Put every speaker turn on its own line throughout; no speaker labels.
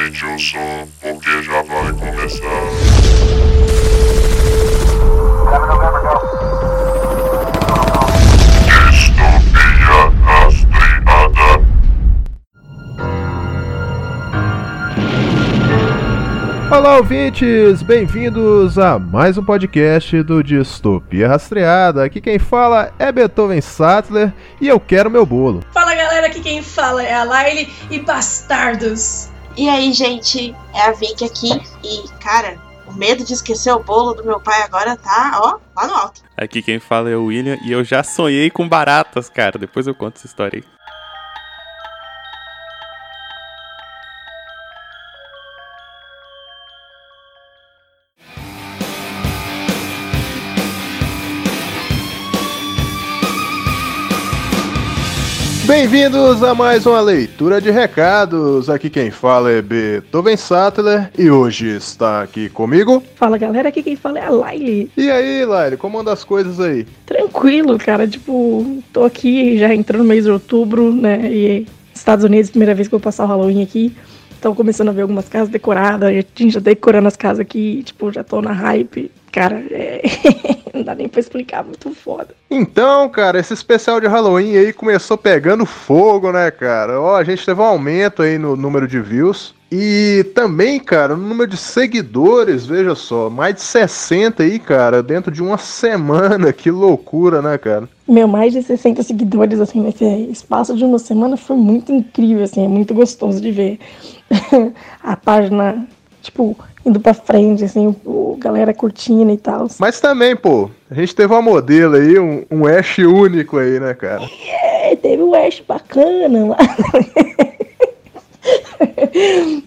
Aumente o som, porque já vai começar. Distopia rastreada.
Olá, ouvintes! Bem-vindos a mais um podcast do Distopia Rastreada. Aqui quem fala é Beethoven Sattler e eu quero meu bolo.
Fala galera, aqui quem fala é a Laile e Bastardos.
E aí, gente, é a Vicky aqui. E, cara, o medo de esquecer o bolo do meu pai agora tá, ó, lá no alto.
Aqui quem fala é o William e eu já sonhei com baratas, cara. Depois eu conto essa história aí.
Bem-vindos a mais uma leitura de recados. Aqui quem fala é Beethoven Sattler e hoje está aqui comigo.
Fala galera, aqui quem fala é a Laile.
E aí, Laile, como anda as coisas aí?
Tranquilo, cara, tipo, tô aqui já entrando no mês de outubro, né? E Estados Unidos, primeira vez que eu vou passar o Halloween aqui. Tô começando a ver algumas casas decoradas, a gente já decorando as casas aqui, tipo, já tô na hype. Cara, é... não dá nem pra explicar, muito foda.
Então, cara, esse especial de Halloween aí começou pegando fogo, né, cara? Ó, a gente teve um aumento aí no número de views. E também, cara, no número de seguidores, veja só, mais de 60 aí, cara, dentro de uma semana. Que loucura, né, cara?
Meu, mais de 60 seguidores, assim, nesse espaço de uma semana foi muito incrível, assim, é muito gostoso de ver a página, tipo, indo pra frente, assim, o, galera curtindo e tal.
Mas também, pô, a gente teve uma modelo aí, um, um Ash único aí, né, cara?
É, teve um Ash bacana lá.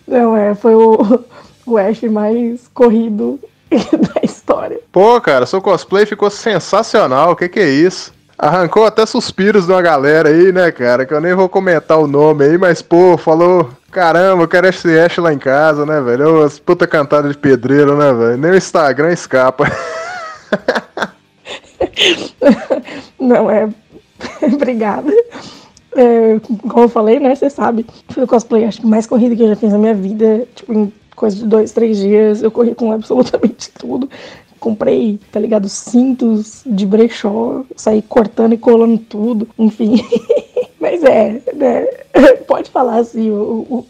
Não, é, foi o, o Ash mais corrido da história.
Pô, cara, seu cosplay ficou sensacional, o que que é isso? Arrancou até suspiros de uma galera aí, né, cara? Que eu nem vou comentar o nome aí, mas, pô, falou. Caramba, eu quero esse Ash lá em casa, né, velho? As puta cantada de pedreiro, né, velho? Nem o Instagram escapa.
Não, é. Obrigada. É, como eu falei, né? Você sabe. Foi o cosplay, acho que mais corrido que eu já fiz na minha vida. Tipo, em coisa de dois, três dias. Eu corri com absolutamente tudo. Comprei, tá ligado? Cintos de brechó. Saí cortando e colando tudo. Enfim. Mas é, né? Pode falar assim, o, o,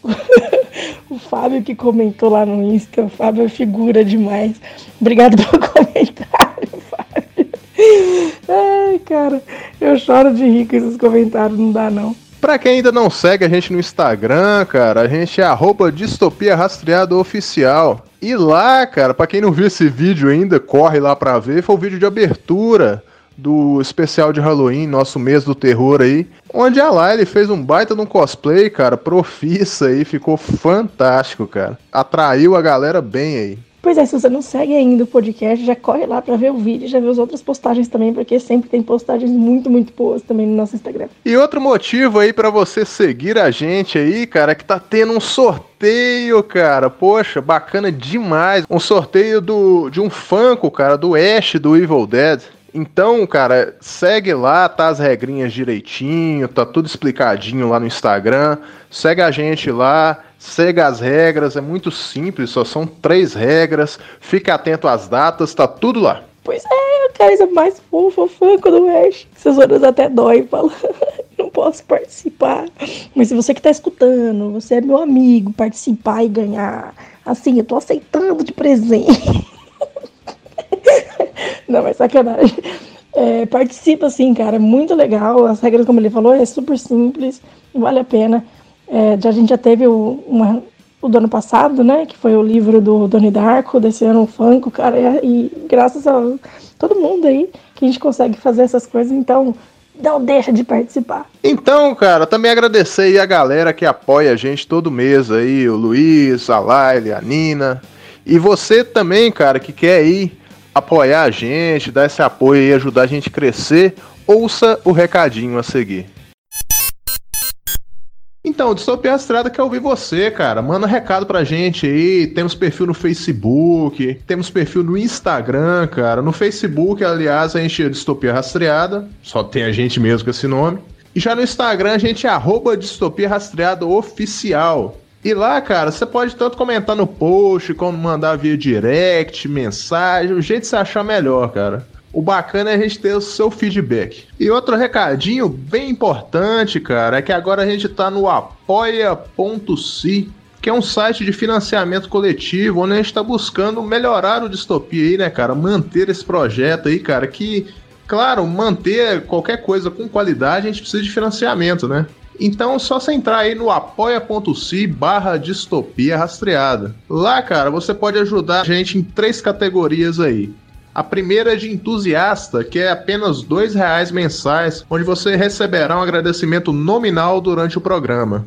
o Fábio que comentou lá no Insta, o Fábio é figura demais. Obrigado pelo comentário, Fábio. Ai, cara, eu choro de rir com esses comentários, não dá não.
Pra quem ainda não segue a gente no Instagram, cara, a gente é arroba distopia rastreado oficial. E lá, cara, pra quem não viu esse vídeo ainda, corre lá pra ver, foi o vídeo de abertura do especial de Halloween, nosso mês do terror aí, onde a Laile fez um baita de um cosplay, cara, profissa aí, ficou fantástico, cara. Atraiu a galera bem aí.
Pois é, se você não segue ainda o podcast, já corre lá pra ver o vídeo, já ver as outras postagens também, porque sempre tem postagens muito, muito boas também no nosso Instagram.
E outro motivo aí pra você seguir a gente aí, cara, é que tá tendo um sorteio, cara. Poxa, bacana demais. Um sorteio do de um Funko, cara, do Ash do Evil Dead. Então, cara, segue lá, tá as regrinhas direitinho, tá tudo explicadinho lá no Instagram. Segue a gente lá, segue as regras, é muito simples, só são três regras. Fica atento às datas, tá tudo lá.
Pois é, a coisa mais fofa, Funko do Ash. Essas horas até dói, fala. Não posso participar. Mas se você que tá escutando, você é meu amigo, participar e ganhar. Assim, eu tô aceitando de presente. Mas sacanagem. É, participa sim, cara, muito legal. As regras, como ele falou, é super simples, vale a pena. É, já, a gente já teve o, uma, o do ano passado, né? Que foi o livro do Doni Darko, desse ano o Funko, cara. E, e graças a todo mundo aí que a gente consegue fazer essas coisas, então não deixa de participar.
Então, cara, também agradecer aí a galera que apoia a gente todo mês aí, o Luiz, a Laile, a Nina. E você também, cara, que quer aí apoiar a gente, dar esse apoio e ajudar a gente a crescer, ouça o recadinho a seguir. Então, Distopia Estrada quer ouvir você, cara. Manda recado pra gente aí. Temos perfil no Facebook, temos perfil no Instagram, cara. No Facebook, aliás, a gente é Distopia Rastreada. Só tem a gente mesmo com esse nome. E já no Instagram, a gente é arroba Distopia Rastreada Oficial. E lá, cara, você pode tanto comentar no post, como mandar via direct, mensagem, o jeito de você achar melhor, cara. O bacana é a gente ter o seu feedback. E outro recadinho bem importante, cara, é que agora a gente tá no apoia.se, que é um site de financiamento coletivo, onde a gente tá buscando melhorar o distopia aí, né, cara? Manter esse projeto aí, cara, que, claro, manter qualquer coisa com qualidade, a gente precisa de financiamento, né? Então, só você entrar aí no apoia.se barra distopia rastreada. Lá, cara, você pode ajudar a gente em três categorias aí. A primeira é de entusiasta, que é apenas 2 reais mensais, onde você receberá um agradecimento nominal durante o programa.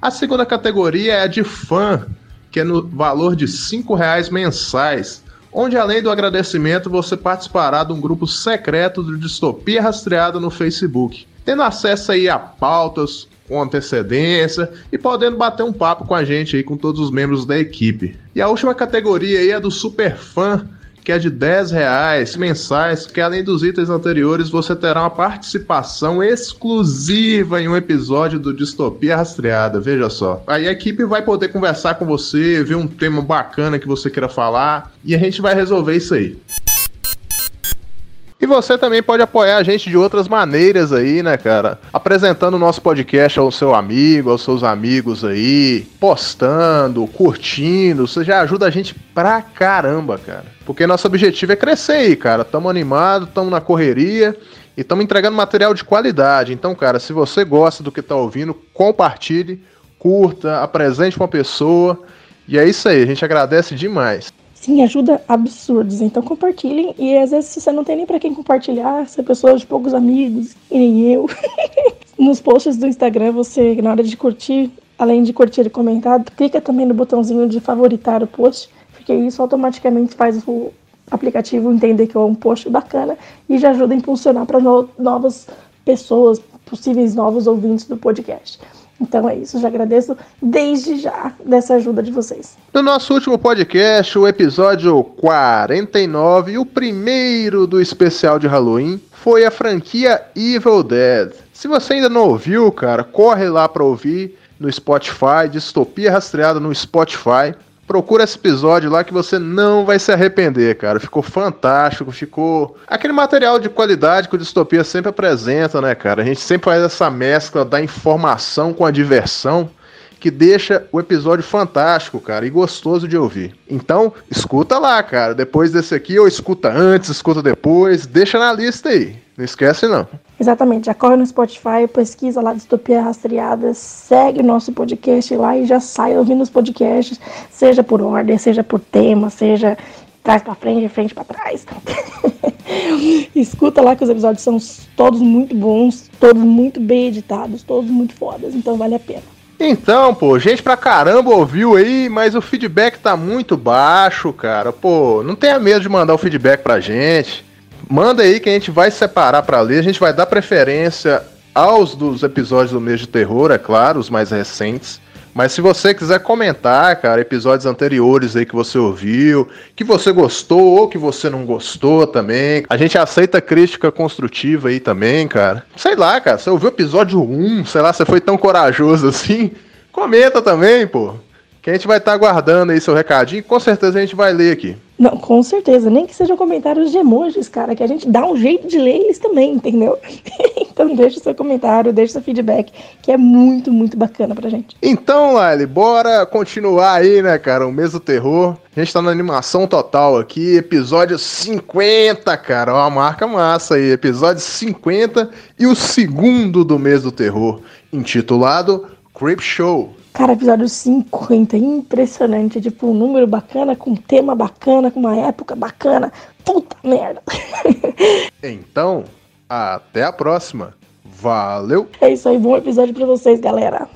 A segunda categoria é a de fã, que é no valor de 5 reais mensais, onde além do agradecimento você participará de um grupo secreto de Distopia Rastreada no Facebook, tendo acesso aí a pautas com antecedência e podendo bater um papo com a gente aí, com todos os membros da equipe. E a última categoria aí é do super fã, que é de 10 reais mensais, que além dos itens anteriores, você terá uma participação exclusiva em um episódio do Distopia Rastreada, veja só. Aí a equipe vai poder conversar com você, ver um tema bacana que você queira falar, e a gente vai resolver isso aí. E você também pode apoiar a gente de outras maneiras aí, né, cara? Apresentando o nosso podcast ao seu amigo, aos seus amigos aí, postando, curtindo. Você já ajuda a gente pra caramba, cara. Porque nosso objetivo é crescer aí, cara. Tamo animado, tamo na correria e estamos entregando material de qualidade. Então, cara, se você gosta do que tá ouvindo, compartilhe, curta, apresente pra uma pessoa. E é isso aí, a gente agradece demais.
Sim, ajuda absurdos. Então compartilhem. E às vezes você não tem nem para quem compartilhar, se é pessoa de poucos amigos, e nem eu. Nos posts do Instagram, você, na hora de curtir, além de curtir e comentar, clica também no botãozinho de favoritar o post, porque isso automaticamente faz o aplicativo entender que é um post bacana e já ajuda a impulsionar para no novas pessoas, possíveis novos ouvintes do podcast. Então é isso, já agradeço desde já dessa ajuda de vocês.
No nosso último podcast, o episódio 49, o primeiro do especial de Halloween, foi a franquia Evil Dead. Se você ainda não ouviu, cara, corre lá para ouvir no Spotify, Distopia Rastreada no Spotify. Procura esse episódio lá que você não vai se arrepender, cara. Ficou fantástico, ficou aquele material de qualidade que o Distopia sempre apresenta, né, cara? A gente sempre faz essa mescla da informação com a diversão que deixa o episódio fantástico, cara, e gostoso de ouvir. Então, escuta lá, cara. Depois desse aqui, ou escuta antes, escuta depois, deixa na lista aí. Não esquece não.
Exatamente, já corre no Spotify, pesquisa lá Distopia Rastreada, segue o nosso podcast lá e já sai ouvindo os podcasts, seja por ordem, seja por tema, seja trás para frente, frente para trás. Escuta lá que os episódios são todos muito bons, todos muito bem editados, todos muito fodas, então vale a pena.
Então, pô, gente pra caramba ouviu aí, mas o feedback tá muito baixo, cara. Pô, não tenha medo de mandar o feedback pra gente. Manda aí que a gente vai separar para ler. A gente vai dar preferência aos dos episódios do mês de terror, é claro, os mais recentes. Mas se você quiser comentar, cara, episódios anteriores aí que você ouviu, que você gostou ou que você não gostou também, a gente aceita crítica construtiva aí também, cara. Sei lá, cara, você ouviu o episódio 1, sei lá, você foi tão corajoso assim, comenta também, pô. Que a gente vai estar tá aguardando aí seu recadinho, com certeza a gente vai ler aqui.
Não, com certeza. Nem que sejam comentários de emojis, cara, que a gente dá um jeito de ler eles também, entendeu? então deixa seu comentário, deixa seu feedback, que é muito, muito bacana pra gente.
Então, Lali, bora continuar aí, né, cara? O mês do terror. A gente tá na animação total aqui, episódio 50, cara. Uma marca massa aí. Episódio 50 e o segundo do mês do terror, intitulado Creep Show.
Cara, episódio 50, impressionante. Tipo, um número bacana, com um tema bacana, com uma época bacana. Puta merda.
Então, até a próxima. Valeu!
É isso aí, bom episódio pra vocês, galera.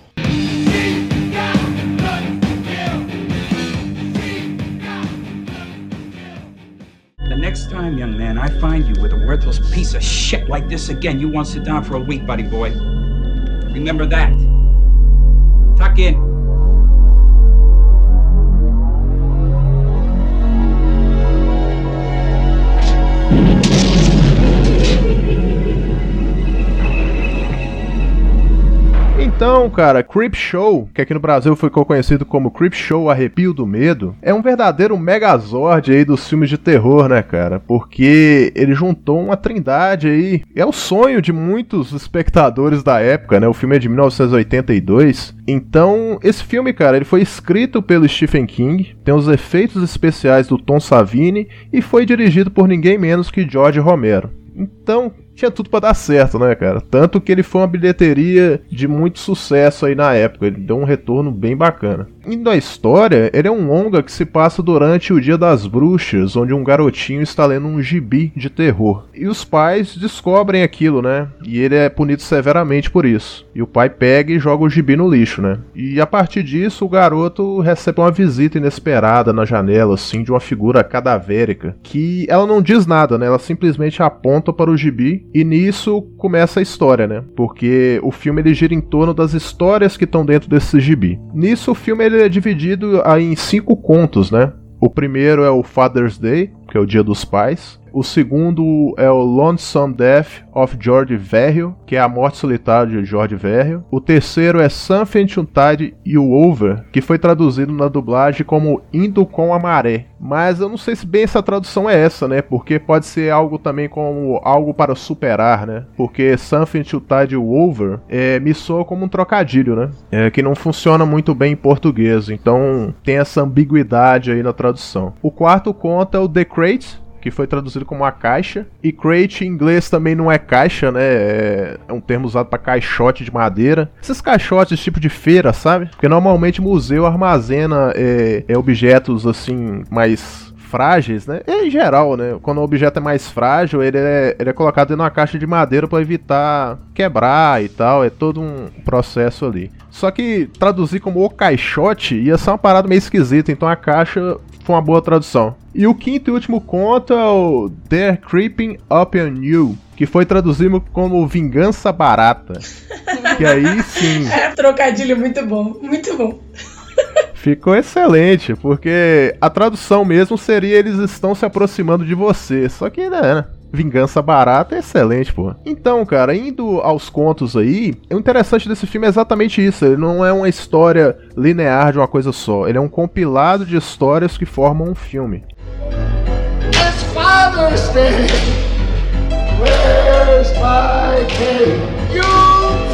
The next time, young man, I find you with a worthless piece of shit like this again, you won't sit down for a week, buddy boy. Remember that. again.
Então, cara, Creep Show, que aqui no Brasil ficou conhecido como Creep Show Arrepio do Medo, é um verdadeiro megazord aí dos filmes de terror, né, cara? Porque ele juntou uma trindade aí. É o sonho de muitos espectadores da época, né? O filme é de 1982. Então, esse filme, cara, ele foi escrito pelo Stephen King, tem os efeitos especiais do Tom Savini e foi dirigido por ninguém menos que George Romero. Então, tinha tudo pra dar certo, né, cara? Tanto que ele foi uma bilheteria de muito sucesso aí na época. Ele deu um retorno bem bacana. Indo à história, ele é um longa que se passa durante o Dia das Bruxas, onde um garotinho está lendo um gibi de terror. E os pais descobrem aquilo, né? E ele é punido severamente por isso. E o pai pega e joga o gibi no lixo, né? E a partir disso, o garoto recebe uma visita inesperada na janela, assim, de uma figura cadavérica. Que ela não diz nada, né? Ela simplesmente aponta para o gibi e nisso começa a história, né? Porque o filme ele gira em torno das histórias que estão dentro desse gibi. Nisso o filme ele é dividido em cinco contos, né? O primeiro é o Father's Day, que é o Dia dos Pais. O segundo é o Lonesome Death of George Verrill, que é a morte solitária de George Verrill. O terceiro é Something to Tide You Over, que foi traduzido na dublagem como Indo com a Maré. Mas eu não sei se bem essa tradução é essa, né? Porque pode ser algo também como algo para superar, né? Porque Something to Tide You Over é, me soa como um trocadilho, né? É, que não funciona muito bem em português. Então tem essa ambiguidade aí na tradução. O quarto conto é o The Crate, que foi traduzido como a caixa. E crate em inglês também não é caixa, né? É, é um termo usado para caixote de madeira. Esses caixotes tipo de feira, sabe? Porque normalmente museu armazena é, é objetos assim mais frágeis, né? Em geral, né? Quando o objeto é mais frágil, ele é, ele é colocado em uma caixa de madeira para evitar quebrar e tal. É todo um processo ali. Só que traduzir como o caixote ia ser uma parada meio esquisita, então a caixa foi uma boa tradução. E o quinto e último conto é o They're Creeping Up on You, que foi traduzido como Vingança Barata. que aí sim.
É, trocadilho muito bom, muito bom.
Ficou excelente, porque a tradução mesmo seria eles estão se aproximando de você. Só que, né, Vingança barata é excelente, pô. Então, cara, indo aos contos aí, o interessante desse filme é exatamente isso. Ele não é uma história linear de uma coisa só. Ele é um compilado de histórias que formam um filme.
It's Father's Day. Where's my cake? You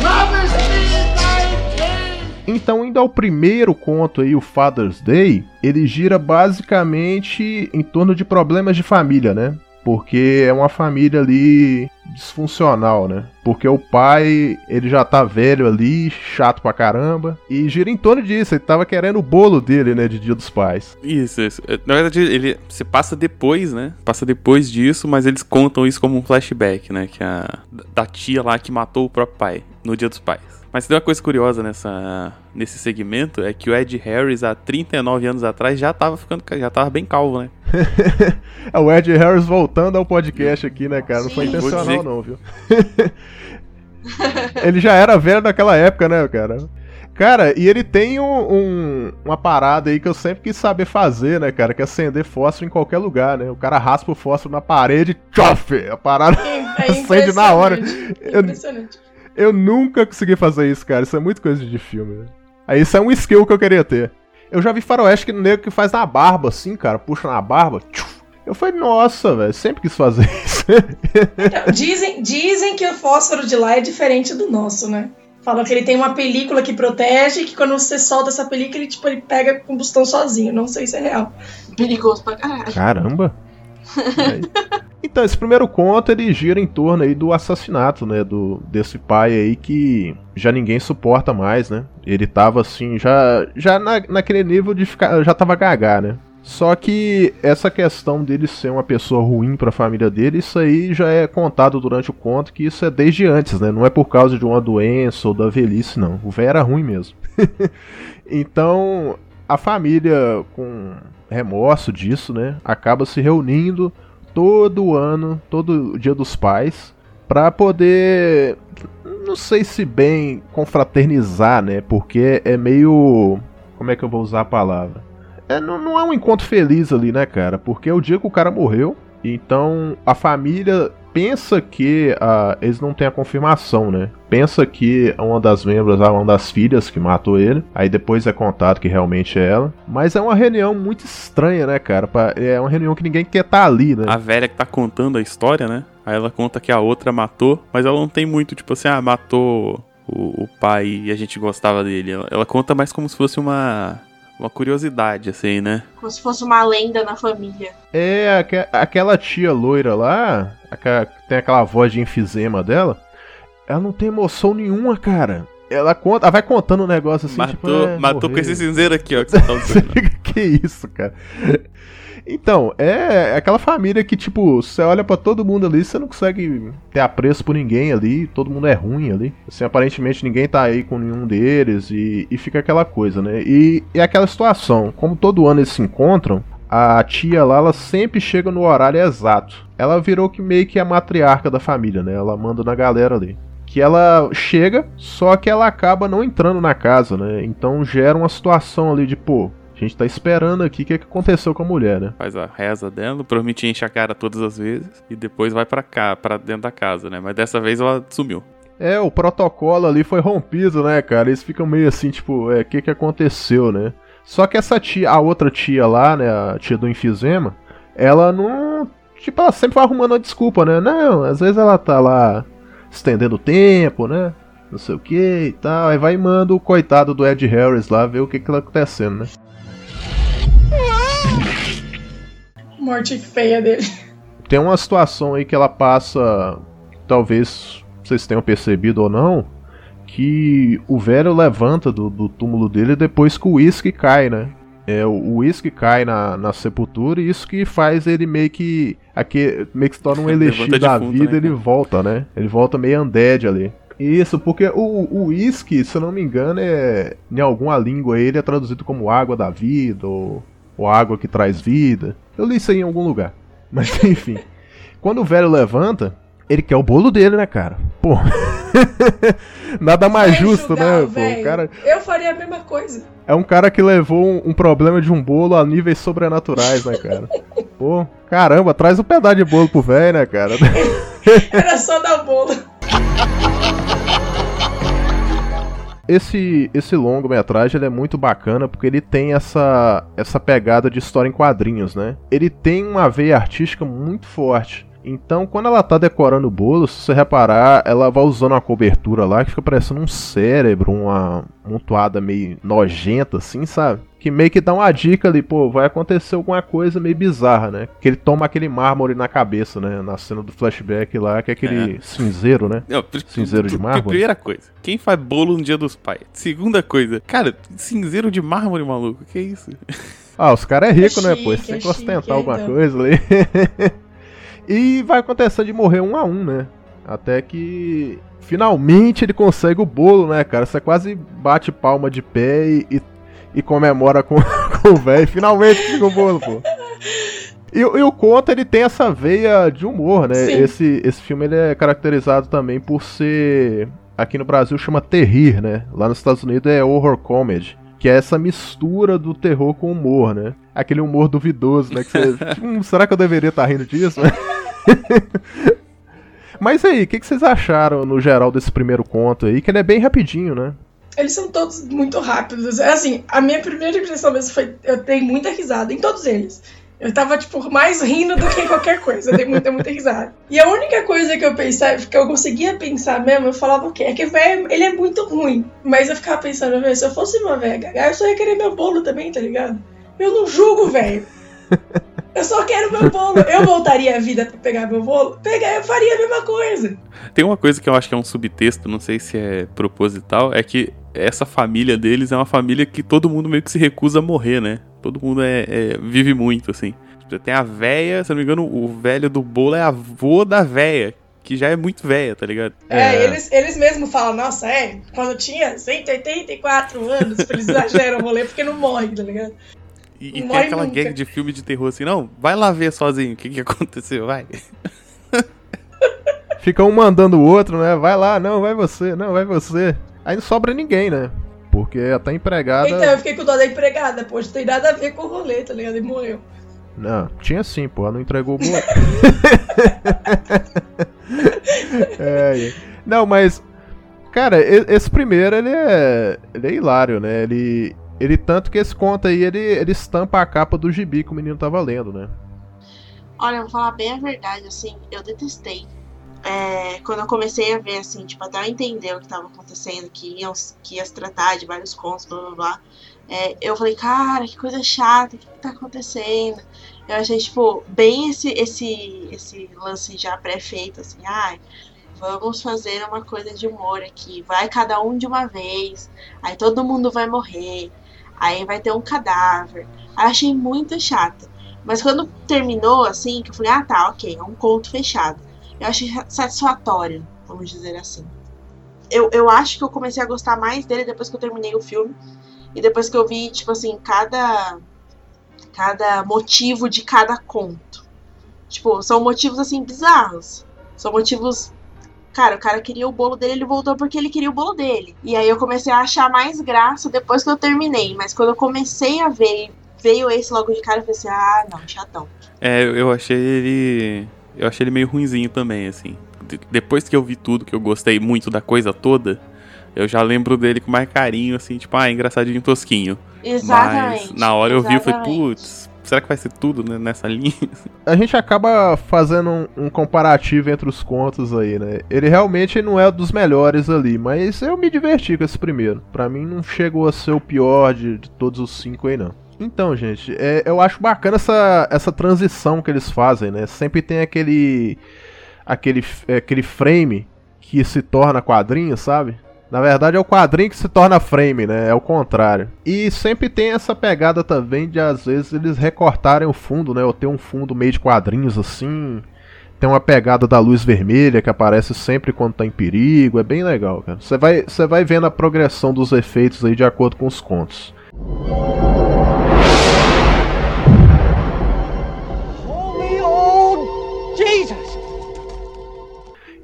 promised me my cake.
Então, indo ao primeiro conto aí, o Father's Day, ele gira basicamente em torno de problemas de família, né? Porque é uma família ali disfuncional, né? Porque o pai, ele já tá velho ali, chato pra caramba, e gira em torno disso, ele tava querendo o bolo dele, né, de Dia dos Pais.
Isso, isso. É, Na verdade, ele se passa depois, né? Passa depois disso, mas eles contam isso como um flashback, né? Que a da tia lá que matou o próprio pai no Dia dos Pais. Mas tem uma coisa curiosa nessa, nesse segmento, é que o Ed Harris, há 39 anos atrás, já tava ficando, já tava bem calvo, né?
é o Ed Harris voltando ao podcast aqui, né, cara? Não foi
Sim.
Intencional,
dizer-
não, viu? ele já era velho naquela época, né, cara? Cara, e ele tem um, um- uma parada aí que eu sempre quis saber fazer, né, cara? Que é acender fósforo em qualquer lugar, né? O cara raspa o fósforo na parede, tchof! A parada
É
acende na hora.
impressionante,
Eu-
Impressionante.
Eu nunca consegui fazer isso, cara. Isso é muito coisa de filme, né? Aí isso é um skill que eu queria ter. Eu já vi faroeste que no nego que faz na barba, assim, cara. Puxa na barba. tchuf. Eu falei, nossa, velho, sempre quis fazer isso.
Então, dizem, dizem que o fósforo de lá é diferente do nosso, né? Falam que ele tem uma película que protege e que quando você solta essa película, ele, tipo, ele pega combustão sozinho. Não sei se é real.
Perigoso pra caralho.
Caramba. Então, esse primeiro conto ele gira em torno aí do assassinato, né, do desse pai aí que já ninguém suporta mais, né? Ele tava assim, já já na, naquele nível de ficar, já tava gagá, né? Só que essa questão dele ser uma pessoa ruim pra família dele, isso aí já é contado durante o conto que isso é desde antes, né? Não é por causa de uma doença ou da velhice, não. O velho era ruim mesmo. então, a família com remorso disso, né, acaba se reunindo todo ano, todo dia dos pais, pra poder, não sei se bem confraternizar, né, porque é meio, como é que eu vou usar a palavra? É, não, não é um encontro feliz ali, né, cara, porque é o dia que o cara morreu, então a família pensa que ah, eles não têm a confirmação, né? Pensa que uma das membros, ah, uma das filhas que matou ele. Aí depois é contado que realmente é ela. Mas é uma reunião muito estranha, né, cara? É uma reunião que ninguém quer estar ali, né?
A velha que tá contando a história, né? Aí ela conta que a outra matou, mas ela não tem muito, tipo assim, ah, matou o, o pai e a gente gostava dele. Ela, ela conta mais como se fosse uma, uma curiosidade, assim, né?
Como se fosse uma lenda na família.
É, aque- aquela tia loira lá, tem aquela voz de enfisema dela, ela não tem emoção nenhuma, cara. Ela conta, ela vai contando um negócio assim, tipo,
matou
é,
matou com esse cinzeiro aqui, ó, que você tá usando.
que isso, cara? Então, é aquela família que, tipo, você olha pra todo mundo ali, você não consegue ter apreço por ninguém ali, todo mundo é ruim ali. Assim, aparentemente ninguém tá aí com nenhum deles e, e fica aquela coisa, né? E, e aquela situação, como todo ano eles se encontram, a tia lá, ela sempre chega no horário exato. Ela virou que meio que a matriarca da família, né? Ela manda na galera ali. Que ela chega, só que ela acaba não entrando na casa, né? Então gera uma situação ali de, pô, a gente tá esperando aqui o que, que aconteceu com a mulher, né?
Faz a reza dela, provavelmente enche a cara todas as vezes e depois vai pra cá, pra dentro da casa, né? Mas dessa vez ela sumiu.
É, o protocolo ali foi rompido, né, cara? Eles ficam meio assim, tipo, é, o que que aconteceu, né? Só que essa tia, a outra tia lá, né, a tia do enfisema, ela não. Tipo, ela sempre vai arrumando uma desculpa, né? Não, às vezes ela tá lá estendendo o tempo, né? Não sei o que e tal. Aí vai e manda o coitado do Ed Harris lá ver o que que tá acontecendo, né?
Morte feia dele.
Tem uma situação aí que ela passa, talvez vocês tenham percebido ou não, que o velho levanta do, do túmulo dele depois que o uísque cai, né? É, o uísque cai na, na sepultura e isso que faz ele meio que. Aqui, meio que se torna um elixir da
defunto,
vida,
né,
ele volta, né? Ele volta meio undead ali. Isso, porque o uísque, se eu não me engano, é. Em alguma língua ele é traduzido como água da vida, ou, ou água que traz vida. Eu li isso aí em algum lugar. Mas enfim. Quando o velho levanta, ele quer o bolo dele, né, cara? Pô. Nada mais
Vai
justo, né? Pô, o cara
Eu faria a mesma coisa.
é um cara que levou um, um problema de um bolo a níveis sobrenaturais, né, cara? Pô, caramba, traz um pedaço de bolo pro velho, né, cara?
Era só dar bolo.
Esse, esse longa-metragem ele é muito bacana porque ele tem essa, essa pegada de história em quadrinhos, né? Ele tem uma veia artística muito forte. Então, quando ela tá decorando o bolo, se você reparar, ela vai usando uma cobertura lá que fica parecendo um cérebro, uma montuada meio nojenta, assim, sabe? Que meio que dá uma dica ali, pô, vai acontecer alguma coisa meio bizarra, né? Que ele toma aquele mármore na cabeça, né? Na cena do flashback lá, que é aquele cinzeiro, né?
Não, pr-
Cinzeiro de mármore?
Primeira coisa, quem faz bolo no dia dos pais? Segunda coisa, cara, cinzeiro de mármore, maluco, que isso?
Ah, os caras é rico,
É
né,
chique,
pô? Eles têm
é
que ostentar
chique,
alguma
então.
coisa ali. e vai acontecer de morrer um a um, né? Até que finalmente ele consegue o bolo, né, cara? Você quase bate palma de pé e, e, e comemora com, com o velho. Finalmente conseguiu o bolo, pô. E, o- e o Conta, ele tem essa veia de humor, né?
Sim.
Esse, esse filme ele é caracterizado também por ser. Aqui no Brasil chama terrir, né? Lá nos Estados Unidos é horror comedy. Que é essa mistura do terror com humor, né? Aquele humor duvidoso, né? Que você, hum, será que eu deveria estar rindo disso? Mas aí, o que, que vocês acharam no geral desse primeiro conto aí? Que ele é bem rapidinho, né?
Eles são todos muito rápidos. É Assim, a minha primeira impressão mesmo foi. Eu dei muita risada em todos eles. Eu tava, tipo, mais rindo do que qualquer coisa. Eu dei muita, muita risada. E a única coisa que eu pensava, que eu conseguia pensar mesmo, eu falava o quê? É que o velho, ele é muito ruim. Mas eu ficava pensando, velho, se eu fosse uma velha gaga, eu só ia querer meu bolo também, tá ligado? Eu não julgo, velho. Eu só quero meu bolo. Eu voltaria a vida pra pegar meu bolo? Pegar, eu faria a mesma coisa.
Tem uma coisa que eu acho que é um subtexto, não sei se é proposital, é que essa família deles é uma família que todo mundo meio que se recusa a morrer, né? Todo mundo é, é- vive muito, assim. Tipo, Tem a véia, se eu não me engano, o velho do bolo é avô da véia, que já é muito véia, tá ligado?
É,
É.
Eles, eles mesmos falam, nossa, é, quando eu tinha 184 anos, eles exageram o rolê porque não morre, tá ligado?
E, e tem aquela
nunca.
gag de filme de terror assim, não, vai lá ver sozinho o que, que aconteceu, vai.
Fica um mandando o outro, né? Vai lá, não, vai você, não, vai você. Aí não sobra ninguém, né? Porque até empregada.
Então, eu fiquei com dó da empregada, poxa, não tem nada a ver com o rolê, tá ligado? E morreu.
Não, tinha sim, pô. Não entregou o bolo. É, é. Não, mas. Cara, esse primeiro ele é. Ele é hilário, né? Ele. Ele tanto que esse conto aí, ele, ele estampa a capa do gibi que o menino tava lendo, né?
Olha, eu vou falar bem a verdade, assim, eu detestei. É, quando eu comecei a ver, assim, tipo, até eu entender o que tava acontecendo, que, iam, que ia se tratar de vários contos, blá blá blá. é, eu falei, cara, que coisa chata, o que, que tá acontecendo? Eu achei, tipo, bem esse, esse, esse lance já pré-feito, assim, ai, vamos fazer uma coisa de humor aqui, vai cada um de uma vez, aí todo mundo vai morrer, aí vai ter um cadáver. Achei muito chato. Mas quando terminou, assim, que eu falei, ah tá, ok, é um conto fechado. Eu achei satisfatório, vamos dizer assim. Eu, eu acho que eu comecei a gostar mais dele depois que eu terminei o filme. E depois que eu vi, tipo assim, cada. Cada motivo de cada conto. Tipo, são motivos assim bizarros. São motivos. Cara, o cara queria o bolo dele, ele voltou porque ele queria o bolo dele. E aí eu comecei a achar mais graça depois que eu terminei. Mas quando eu comecei a ver, veio esse logo de cara, eu falei assim, ah, não, chatão.
É, eu eu achei ele. Eu achei ele meio ruinzinho também, assim. De- Depois que eu vi tudo, que eu gostei muito da coisa toda, eu já lembro dele com mais carinho, assim, tipo, ah, engraçadinho tosquinho.
Exatamente.
Mas na hora eu vi e falei,
exatamente.
putz, será que vai ser tudo né, nessa linha?
A gente acaba fazendo um, um comparativo entre os contos aí, né? Ele realmente não é dos melhores ali, mas eu me diverti com esse primeiro. Pra mim não chegou a ser o pior de, de todos os cinco aí, não. Então, gente, é, eu acho bacana essa, essa transição que eles fazem, né? Sempre tem aquele, aquele, aquele frame que se torna quadrinho, sabe? Na verdade é o quadrinho que se torna frame, né? É o contrário. E sempre tem essa pegada também de às vezes eles recortarem o fundo, né? Ou ter um fundo meio de quadrinhos assim. Tem uma pegada da luz vermelha que aparece sempre quando tá em perigo. É bem legal, cara. Você vai, vai vendo a progressão dos efeitos aí de acordo com os contos.
Holy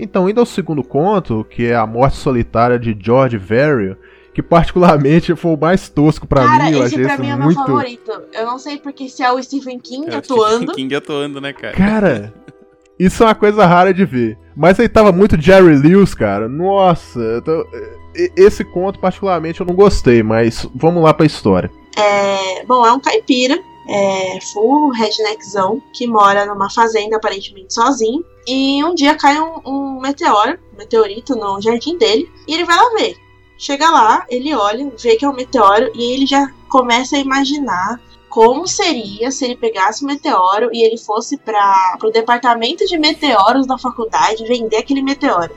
Então, indo ao segundo conto, que é A Morte Solitária de George Verrill, que particularmente foi o mais tosco pra
Cara,
mim, eu
esse
achei
pra
esse
mim é meu
muito.
favorito. Eu não sei porque se é o Stephen King
É o
atuando.
Stephen King atuando, né, cara?
Cara, isso é uma coisa rara de ver. Mas aí tava muito Jerry Lewis, cara. Nossa, tô- e- esse conto particularmente eu não gostei, mas vamos lá pra história.
É, bom, é um caipira, é, full redneckzão, que mora numa fazenda aparentemente sozinho. E um dia cai um, um meteoro, um meteorito no jardim dele, e ele vai lá ver. Chega lá, ele olha, vê que é um meteoro, e ele já começa a imaginar como seria se ele pegasse o meteoro e ele fosse para o departamento de meteoros da faculdade vender aquele meteoro.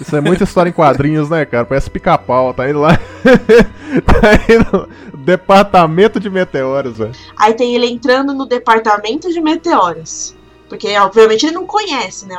Isso é muita história em quadrinhos, né, cara? Parece pica-pau, tá indo lá. tá indo departamento de meteoros, velho.
Aí tem ele entrando no departamento de meteoros. Porque, obviamente, ele não conhece, né?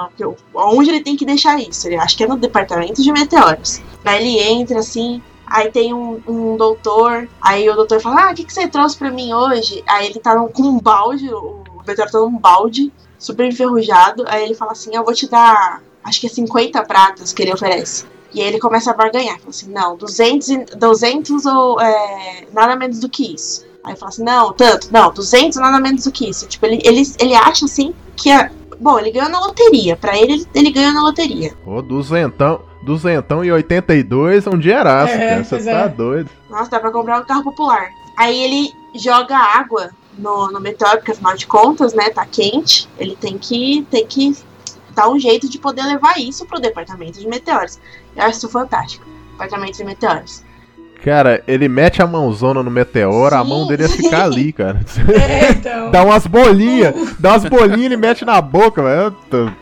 Onde ele tem que deixar isso? Ele acha que é no departamento de meteoros. Aí ele entra assim. Aí tem um, um doutor. Aí o doutor fala: Ah, o que, que você trouxe pra mim hoje? Aí ele tá com um balde. O meteoro tá num balde, super enferrujado. Aí ele fala assim: Eu vou te dar. Acho que é 50 pratas que ele oferece. E aí ele começa a barganhar. Fala assim: Não, 200, e- 200 ou é, nada menos do que isso. Aí fala assim, não, tanto, não, 200 nada menos do que isso. Tipo, ele, ele, ele acha assim que a. Bom, ele ganhou na loteria. Pra ele, ele, ele ganhou na loteria.
Ô, duzentão, duzentão e 82 é um dinheiraço,
É,
cara. Você tá
é.
doido.
Nossa, dá pra comprar um carro popular. Aí ele joga água no, no meteoro, porque afinal de contas, né, tá quente. Ele tem que, tem que dar um jeito de poder levar isso pro departamento de meteoros. Eu acho isso fantástico. Departamento de meteoros.
Cara, ele mete a mãozona no meteoro, a
Sim.
mão dele ia ficar ali, cara.
É, então.
Dá umas bolinhas, dá umas bolinhas e ele mete na boca, velho.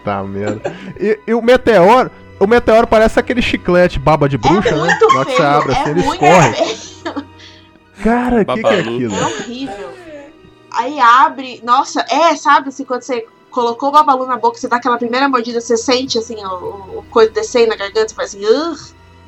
Tá merda. E, e o meteoro, o meteoro parece aquele chiclete baba de bruxa,
é
né? hora que
feio.
você abre assim,
é
ele
muito
escorre.
feio.
Cara, o que, que é aquilo?
É horrível. Aí abre. Nossa, é, sabe assim, quando você colocou o babalu na boca, você dá aquela primeira mordida, você sente assim, o, o, coisa descendo na garganta, você faz assim, "Ugh",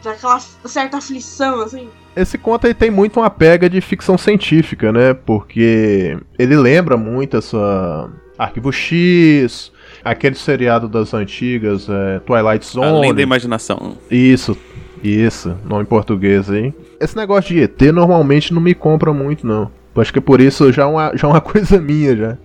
dá aquela certa aflição, assim.
Esse conto aí tem muito uma pega de ficção científica, né? Porque ele lembra muito essa Arquivo X, aquele seriado das antigas, é, Twilight Zone.
Além da imaginação.
Isso, isso, nome em português aí. Esse negócio de ET normalmente não me compra muito, não. Acho que por isso já é uma, já é uma coisa minha já.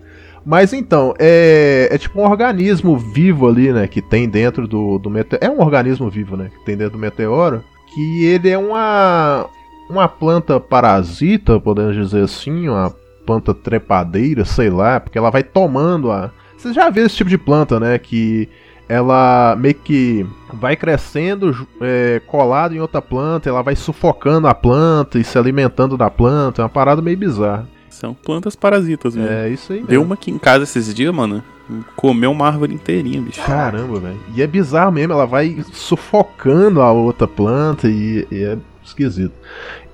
Mas então, é, é tipo um organismo vivo ali, né? Que tem dentro do, do meteoro. É um organismo vivo, né? Que tem dentro do meteoro. Que ele é uma, uma planta parasita, podemos dizer assim, uma planta trepadeira, sei lá, porque ela vai tomando a. Você já viu esse tipo de planta, né? Que ela meio que vai crescendo é, colado em outra planta, ela vai sufocando a planta e se alimentando da planta. É uma parada meio bizarra.
São plantas parasitas mesmo.
É isso aí.
Deu uma aqui em casa esses dias, mano. Comeu uma árvore inteirinha, bicho.
Caramba, velho. E é bizarro mesmo, ela vai sufocando a outra planta e, e é esquisito.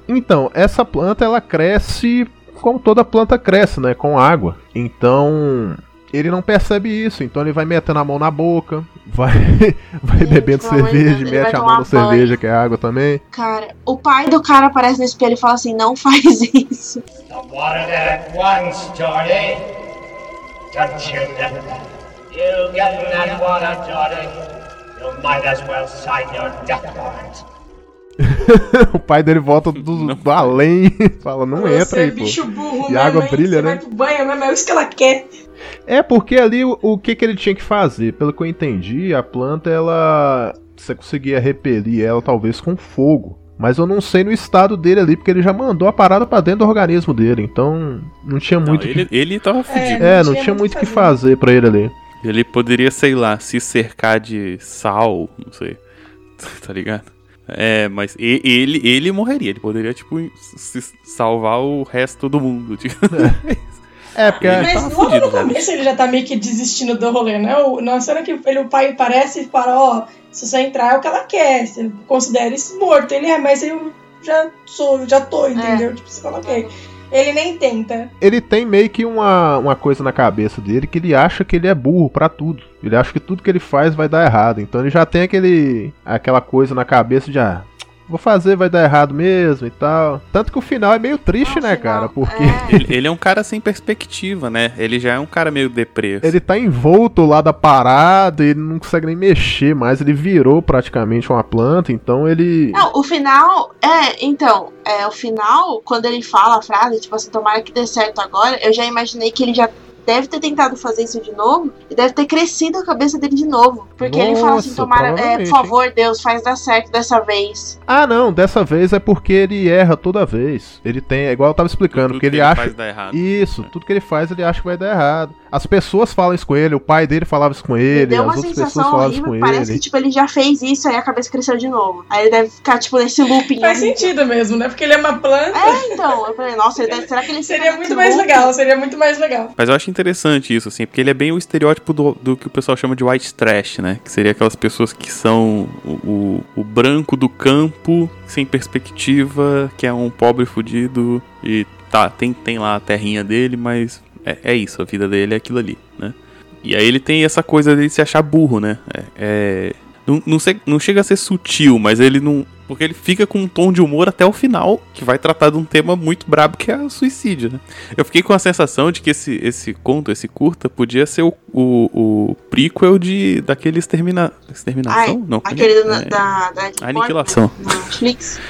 Então, essa planta ela cresce como toda planta cresce, né? Com água. Então, ele não percebe isso, então ele vai metendo a mão na boca, vai, vai
Gente,
bebendo cerveja,
Deus,
mete a mão na cerveja, que é água também.
Cara, o pai do cara aparece no espelho e fala assim: não faz isso.
Water that once, Jordy. Don't you know? You get in that water, Jordy. You might as well sign your death warrant.
o pai dele volta do, do além e fala, não
Você
entra
é
aí, pô.
bicho burro
E a água
hein?
brilha,
Você
né?
vai pro banho mesmo, é isso que ela quer.
É porque ali o, o que, que ele tinha que fazer? Pelo que eu entendi, a planta ela. Você conseguia repelir ela talvez com fogo. Mas eu não sei no estado dele ali, porque ele já mandou a parada pra dentro do organismo dele. Então não tinha
Não,
muito.
ele,
que...
ele tava fudido.
É, não tinha muito o que fazer pra ele ali.
Ele poderia, sei lá, se cercar de sal, não sei. Tá ligado? É, mas ele, ele morreria. Ele poderia, tipo, se salvar o resto do mundo. Tipo.
É, porque.
Ele
Mas
tava
logo
fudido,
no começo ele já tá meio que desistindo do rolê, né? Na cena que ele, o pai aparece e fala, ó, se você entrar é o que ela quer, você considera isso morto. Ele é, mas eu já sou, já tô, entendeu? Tipo, você fala, ok. Ele nem tenta.
Ele tem meio que uma, uma coisa na cabeça dele que ele acha que ele é burro pra tudo. Ele acha que tudo que ele faz vai dar errado. Então ele já tem aquele aquela coisa na cabeça de ah, vou fazer, vai dar errado mesmo e tal. Tanto que o final é meio triste, né, cara? Porque
Ele, ele é um cara sem perspectiva, né? Ele já é um cara meio depresso.
ele tá envolto lá da parada, ele não consegue nem mexer mais, ele virou praticamente uma planta, então ele.
Não, o final. É, então, é, o final, quando ele fala a frase, tipo assim, tomara que dê certo agora, eu já imaginei que ele já deve ter tentado fazer isso de novo e deve ter crescido a cabeça dele de novo. Porque ele fala assim,
Nossa,
tomara, é, por favor, Deus, faz dar certo dessa vez.
Ah, não, dessa vez é porque ele erra toda vez. Ele tem, é igual eu tava explicando,
Tudo
porque
que
ele,
ele
acha
faz dá errado.
Isso, tudo que ele faz ele acha que vai dar errado. As pessoas falam isso com ele, o pai dele falava isso com ele,
deu
as
uma
outras pessoas
sensação
falavam isso
horrível,
com
parece
ele.
que tipo, ele já fez isso aí a cabeça cresceu de novo. Aí ele deve ficar, tipo, nesse looping.
Faz
horrível.
sentido mesmo, né? Porque ele é uma planta.
É, então, eu falei, nossa, ele deve- será que ele
Seria muito mais
looping?
legal, seria muito mais legal.
Mas eu acho interessante isso, assim, porque ele é bem o estereótipo do, do que o pessoal chama de white trash, né? Que seria aquelas pessoas que são o, o, o branco do campo, sem perspectiva, que é um pobre fudido e tá, tem, tem lá a terrinha dele, mas é, é isso, a vida dele é aquilo ali, né? E aí ele tem essa coisa de se achar burro, né? É, é- não, não, sei- não chega a ser sutil, mas ele não. Porque ele fica com um tom de humor até o final, que vai tratar de um tema muito brabo que é o suicídio, né? Eu fiquei com a sensação de que esse, esse conto, esse curta, podia ser o, o, o prequel de, daquele extermina, exterminação?
Ai,
não, como é
aquele
é?
da, da, da
Aniquilação.
Na Netflix.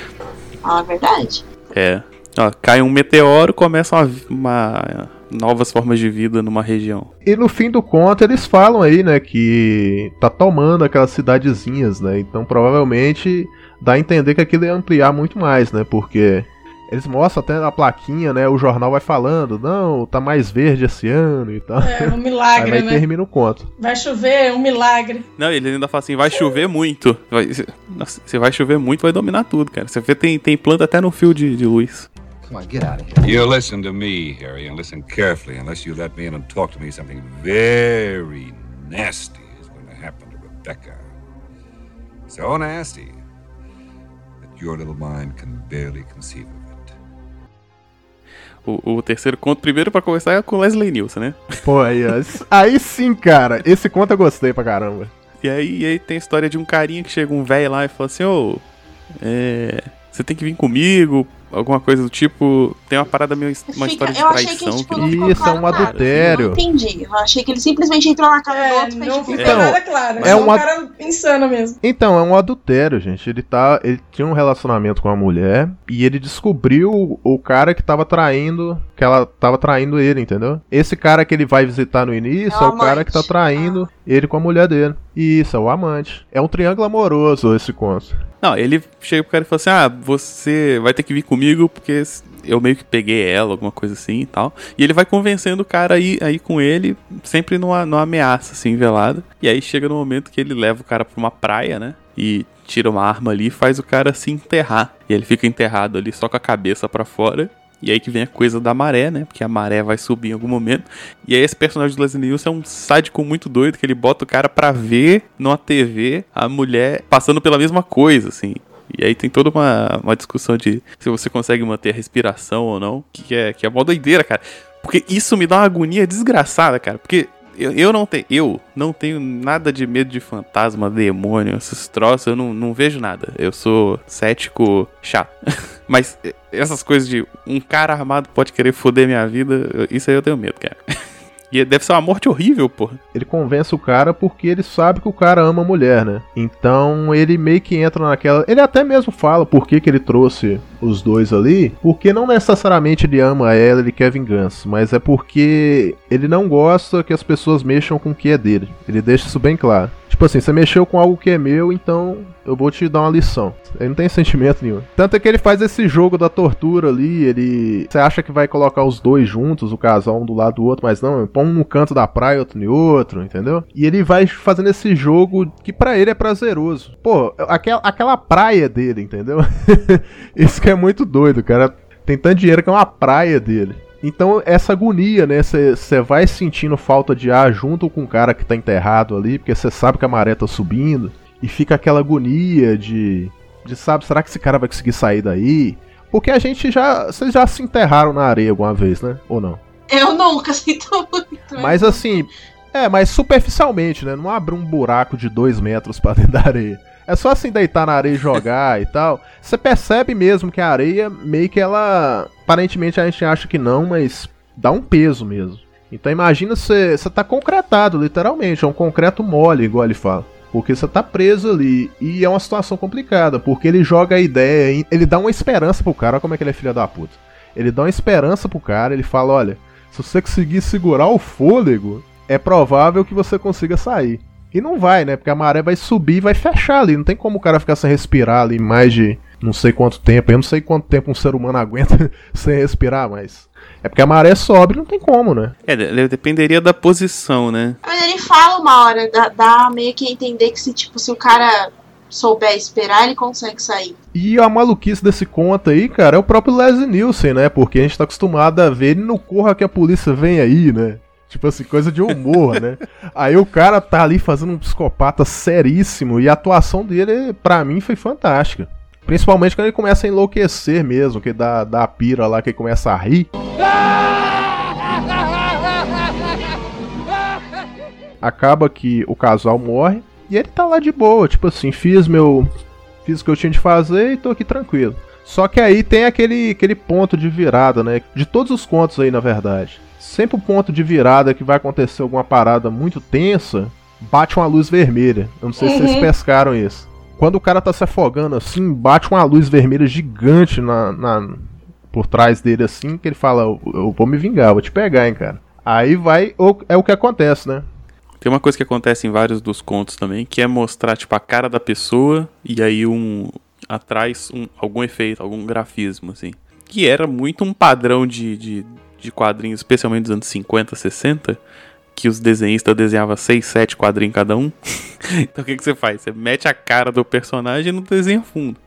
Fala a verdade.
É. Ó, cai um meteoro, começa uma, uma novas formas de vida numa região.
E no fim do conto eles falam aí, né, que tá tomando aquelas cidadezinhas, né? Então provavelmente dá a entender que aquilo ia ampliar muito mais, né? Porque eles mostram até na plaquinha, né? O jornal vai falando, não, tá mais verde esse ano e tal.
É um
Aí
milagre,
vai
né?
termina o conto.
Vai chover, é um milagre.
Não, ele ainda fala assim, vai chover muito. Vai, nossa, se vai chover muito, vai dominar tudo, cara. Você vê, tem, tem planta até no fio de, de luz.
Come on, get out of here.
You listen to me, Harry, and listen carefully, unless you let me in and talk to me. Something very nasty is going to happen to Rebecca. So nasty that your little mind can barely conceive of it.
O, o terceiro conto, primeiro pra começar, é com Leslie Nielsen, né?
Pô, aí, aí sim, cara. Esse conto eu gostei pra caramba.
E aí, e aí tem a história de um carinha que chega um velho lá e fala assim, ô, é, você tem que vir comigo alguma coisa do tipo. Tem uma parada meio. Uma
Fica-
história de
eu achei que,
traição.
tipo,
que
Isso, é
claro
um
nada.
adultério.
Eu não entendi. Eu achei que ele simplesmente entrou na casa do
É,
outro e fez tipo,
Então,
nada claro.
é
É
um ad-
cara insano mesmo.
Então, é um adultério, gente. Ele tá. Ele tinha um relacionamento com a mulher e ele descobriu o cara que tava traindo. Que ela tava traindo ele, entendeu? Esse cara que ele vai visitar no início
É
é,
o
o cara que tá traindo ele com a mulher dele. Isso, é o amante. É um triângulo amoroso esse conto.
Não, ele chega pro cara e fala assim: Ah, você vai ter que vir comigo porque eu meio que peguei ela, alguma coisa assim e tal. E ele vai convencendo o cara aí, aí com ele, sempre numa, numa ameaça, assim, velada. E aí chega no momento que ele leva o cara pra uma praia, né? E tira uma arma ali e faz o cara se enterrar. E ele fica enterrado ali só com a cabeça pra fora. E aí que vem a coisa da maré, né? Porque a maré vai subir em algum momento. E aí esse personagem do Leslie Nielsen é um sádico muito doido, que ele bota o cara pra ver numa TV a mulher passando pela mesma coisa, assim. E aí tem toda uma, uma discussão de se você consegue manter a respiração ou não, que é, que é mó doideira, cara. Porque isso me dá uma agonia desgraçada, cara. Porque eu, eu não tenho. Eu não tenho nada de medo de fantasma, demônio, esses troços, eu não, não vejo nada. Eu sou cético chato. Mas essas coisas de um cara armado pode querer foder minha vida, isso aí eu tenho medo, cara. E deve ser uma morte horrível, porra.
Ele convence o cara porque ele sabe que o cara ama a mulher, né? Então ele meio que entra naquela. Ele até mesmo fala por que, que ele trouxe os dois ali. Porque não necessariamente ele ama ela, ele quer vingança. Mas é porque ele não gosta que as pessoas mexam com o que é dele. Ele deixa isso bem claro. Tipo assim, você mexeu com algo que é meu, então eu vou te dar uma lição. Ele não tem sentimento nenhum. Tanto é que ele faz esse jogo da tortura ali, ele. Você acha que vai colocar os dois juntos, o casal um do lado do outro, mas não, põe um no canto da praia, outro no outro, entendeu? E ele vai fazendo esse jogo que pra ele é prazeroso. Pô, aquela, aquela praia dele, entendeu? Isso que é muito doido, cara. Tem tanto dinheiro que é uma praia dele. Então, essa agonia, né? Você vai sentindo falta de ar junto com o cara que tá enterrado ali, porque você sabe que a maré tá subindo. E fica aquela agonia de. De sabe, será que esse cara vai conseguir sair daí? Porque a gente já. Vocês já se enterraram na areia alguma vez, né? Ou não?
Eu nunca sinto muito.
Mas assim. É, mas superficialmente, né? Não abre um buraco de dois metros pra dentro da areia. É só assim deitar na areia e jogar e tal. Você percebe mesmo que a areia meio que ela. Aparentemente a gente acha que não, mas dá um peso mesmo. Então imagina você tá concretado, literalmente. É um concreto mole, igual ele fala. Porque você tá preso ali. E é uma situação complicada. Porque ele joga a ideia. Ele dá uma esperança pro cara. Olha como é que ele é filho da puta. Ele dá uma esperança pro cara. Ele fala: olha, se você conseguir segurar o fôlego, é provável que você consiga sair. E não vai, né? Porque a maré vai subir e vai fechar ali. Não tem como o cara ficar sem respirar ali mais de não sei quanto tempo. Eu não sei quanto tempo um ser humano aguenta sem respirar, mas. É porque a maré sobe, não tem como, né?
É, de- dependeria da posição, né?
Mas ele fala uma hora, dá, dá meio que a entender que se, tipo, se o cara souber esperar, ele consegue sair.
E a maluquice desse conto aí, cara, é o próprio Leslie Nielsen, né? Porque a gente tá acostumado a ver ele no Corra que a polícia vem aí, né? Tipo assim, coisa de humor, né? Aí o cara tá ali fazendo um psicopata seríssimo e a atuação dele, pra mim, foi fantástica. Principalmente quando ele começa a enlouquecer mesmo, que dá, dá a pira lá, que ele começa a rir. Acaba que o casal morre e ele tá lá de boa, tipo assim, fiz meu. Fiz o que eu tinha de fazer e tô aqui tranquilo. Só que aí tem aquele, aquele ponto de virada, né? De todos os contos aí, na verdade. Sempre o ponto de virada que vai acontecer alguma parada muito tensa, bate uma luz vermelha. Eu não sei se vocês
Uhum.
pescaram isso. Quando o cara tá se afogando assim, bate uma luz vermelha gigante na, na- por trás dele assim, que ele fala, eu, eu vou me vingar, vou te pegar, hein, cara. Aí vai, o- é o que acontece, né?
Tem uma coisa que acontece em vários dos contos também, que é mostrar, tipo, a cara da pessoa e aí um. atrás um, algum efeito, algum grafismo, assim. Que era muito um padrão de, de, de quadrinhos, especialmente dos anos 50, 60, que os desenhistas desenhavam 6, 7 quadrinhos cada um. então o que, que você faz? Você mete a cara do personagem no desenho fundo.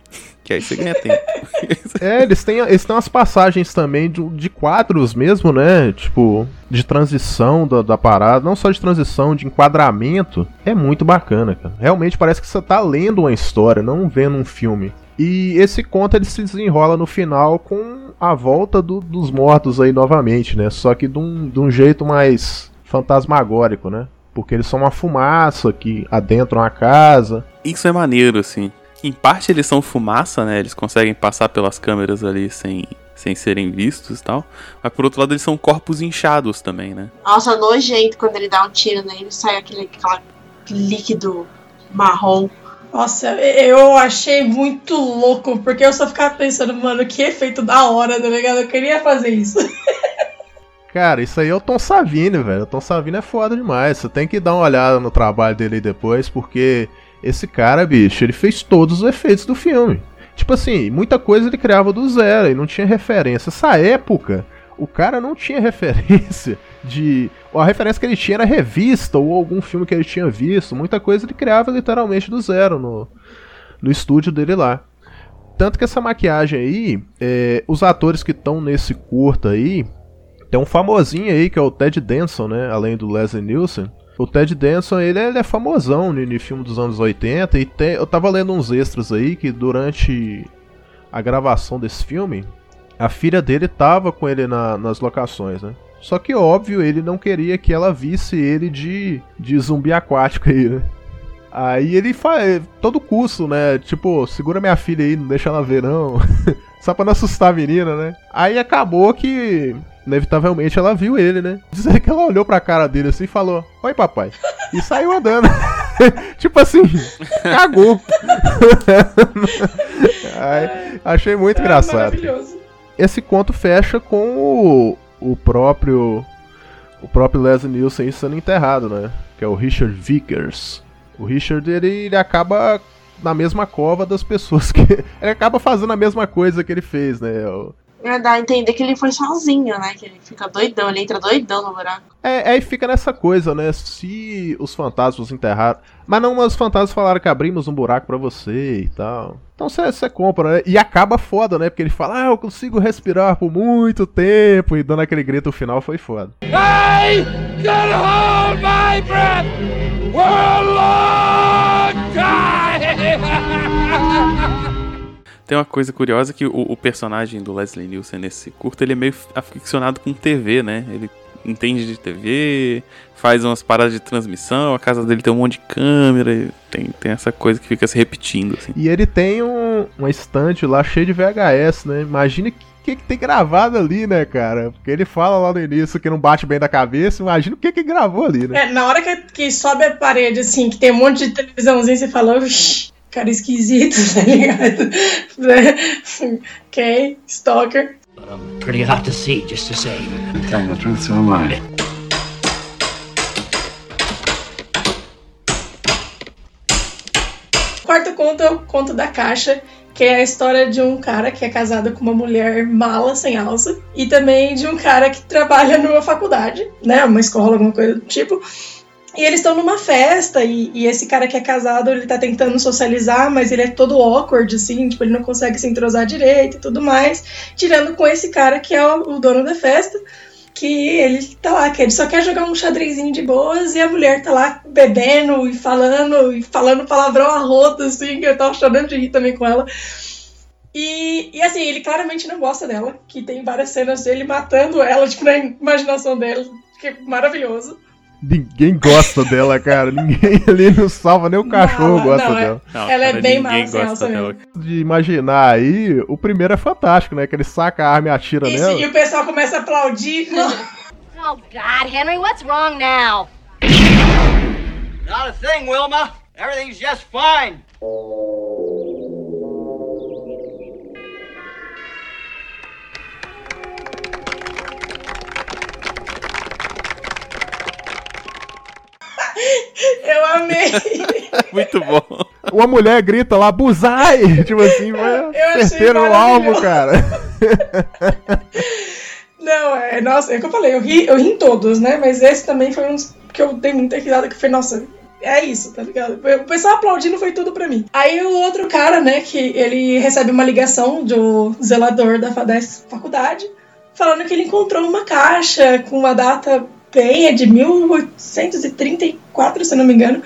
Que aí você ganha tempo.
É, eles têm, eles têm umas passagens também de, de quadros mesmo, né? Tipo, de transição da, da parada. Não só de transição, de enquadramento. É muito bacana, cara. Realmente parece que você tá lendo uma história, não vendo um filme. E esse conto ele se desenrola no final com a volta do- dos mortos aí novamente, né? Só que de um, de um jeito mais fantasmagórico, né? Porque eles são uma fumaça que adentram a casa.
Isso é maneiro, assim. Em parte eles são fumaça, né? Eles conseguem passar pelas câmeras ali sem, sem serem vistos e tal. Mas por outro lado, eles são corpos inchados também, né?
Nossa, nojento quando ele dá um tiro nele, sai aquele aquela líquido marrom.
Nossa, eu achei muito louco, porque eu só ficava pensando, mano, que efeito da hora, tá ligado? Eu queria fazer isso.
Cara, isso aí é o Tom Savini, velho. O Tom Savini é foda demais. Você tem que dar uma olhada no trabalho dele depois, porque esse cara, bicho, ele fez todos os efeitos do filme. Tipo assim, muita coisa ele criava do zero e não tinha referência. Essa época, o cara não tinha referência de. A referência que ele tinha era revista ou algum filme que ele tinha visto. Muita coisa ele criava literalmente do zero no, no estúdio dele lá. Tanto que essa maquiagem aí, é, os atores que estão nesse curta aí, tem um famosinho aí que é o Ted Danson, né? Além do Leslie Nielsen. O Ted Danson, ele, ele é famosão no, filme dos anos 80 e tem, eu tava lendo uns extras aí que durante a gravação desse filme, a filha dele tava com ele na, nas locações, né? Só que, óbvio, ele não queria que ela visse ele de, de zumbi aquático aí, né? Aí ele faz todo custo, né? Tipo, segura minha filha aí, não deixa ela ver, não. Só pra não assustar a menina, né? Aí acabou que, inevitavelmente, ela viu ele, né? Dizer que ela olhou pra cara dele assim e falou: Oi, papai. E saiu andando. tipo assim, cagou. Aí, achei muito
É
engraçado. Esse conto fecha com o, o próprio. O próprio Leslie Nielsen sendo enterrado, né? Que é o Richard Vickers. O Richard, ele, ele acaba na mesma cova das pessoas que. Ele acaba fazendo a mesma coisa que ele fez, né? O-
É, Dá a entender que ele foi sozinho, né? Que ele fica doidão, ele entra doidão no buraco.
É, aí fica nessa coisa, né? Se os fantasmas enterraram. Mas não, mas os fantasmas falaram que abrimos um buraco pra você e tal. Então você compra, né? E acaba foda, né? Porque ele fala, ah, eu consigo respirar por muito tempo. E dando aquele grito final foi foda.
I can hold my breath for a long time!
Tem uma coisa curiosa que o, o personagem do Leslie Nielsen nesse curto, ele é meio aficionado com TV, né? Ele entende de TV, faz umas paradas de transmissão, a casa dele tem um monte de câmera, e tem, tem essa coisa que fica se repetindo, assim.
E ele tem um, uma estante lá cheia de VHS, né? Imagina o que, que, que tem gravado ali, né, cara? Porque ele fala lá no início que não bate bem da cabeça, imagina o que que gravou ali, né?
É, na hora que, que sobe a parede, assim, que tem um monte de televisãozinha, você fala, "Uxi, cara esquisito, tá ligado? ok, stalker.
Pretty hot to see, just to say.
Telling the truth, so am I.
Quarto conto é o conto da caixa, que é a história de um cara que é casado com uma mulher mala, sem alça, e também de um cara que trabalha numa faculdade, né? Uma escola, alguma coisa do tipo. E eles estão numa festa, e, e esse cara que é casado, ele tá tentando socializar, mas ele é todo awkward, assim, tipo, ele não consegue se entrosar direito e tudo mais. Tirando com esse cara que é o, o dono da festa, que ele tá lá, que ele só quer jogar um xadrezinho de boas, e a mulher tá lá bebendo e falando, e falando palavrão a assim, que eu tava chorando de rir também com ela. E, e assim, ele claramente não gosta dela, que tem várias cenas dele matando ela, tipo, na imaginação dele, que é maravilhoso.
Ninguém gosta dela, cara. Ninguém ali não salva, nem o cachorro
Não,
gosta
não, é-
dela.
Não,
Ela é
cara,
bem
ninguém
mala sem
gosta dela.
De imaginar aí, o primeiro é fantástico, né? Que ele saca a arma e atira
Isso,
nela.
e o pessoal começa a aplaudir.
Oh, God, Henry, what's wrong now?
Not a thing, Wilma. Everything's just fine.
Eu amei.
Muito bom.
Uma mulher grita lá, Buzai! Tipo assim,
achei
certeiro no alvo, cara.
Não, é, nossa, é o que eu falei, eu ri, eu ri em todos, né? Mas esse também foi um dos que eu dei muita risada, que foi, nossa, é isso, tá ligado? O pessoal aplaudindo foi tudo pra mim. Aí o outro cara, né, que ele recebe uma ligação do zelador da, da faculdade, falando que ele encontrou uma caixa com uma data bem, é de 1834, se não me engano.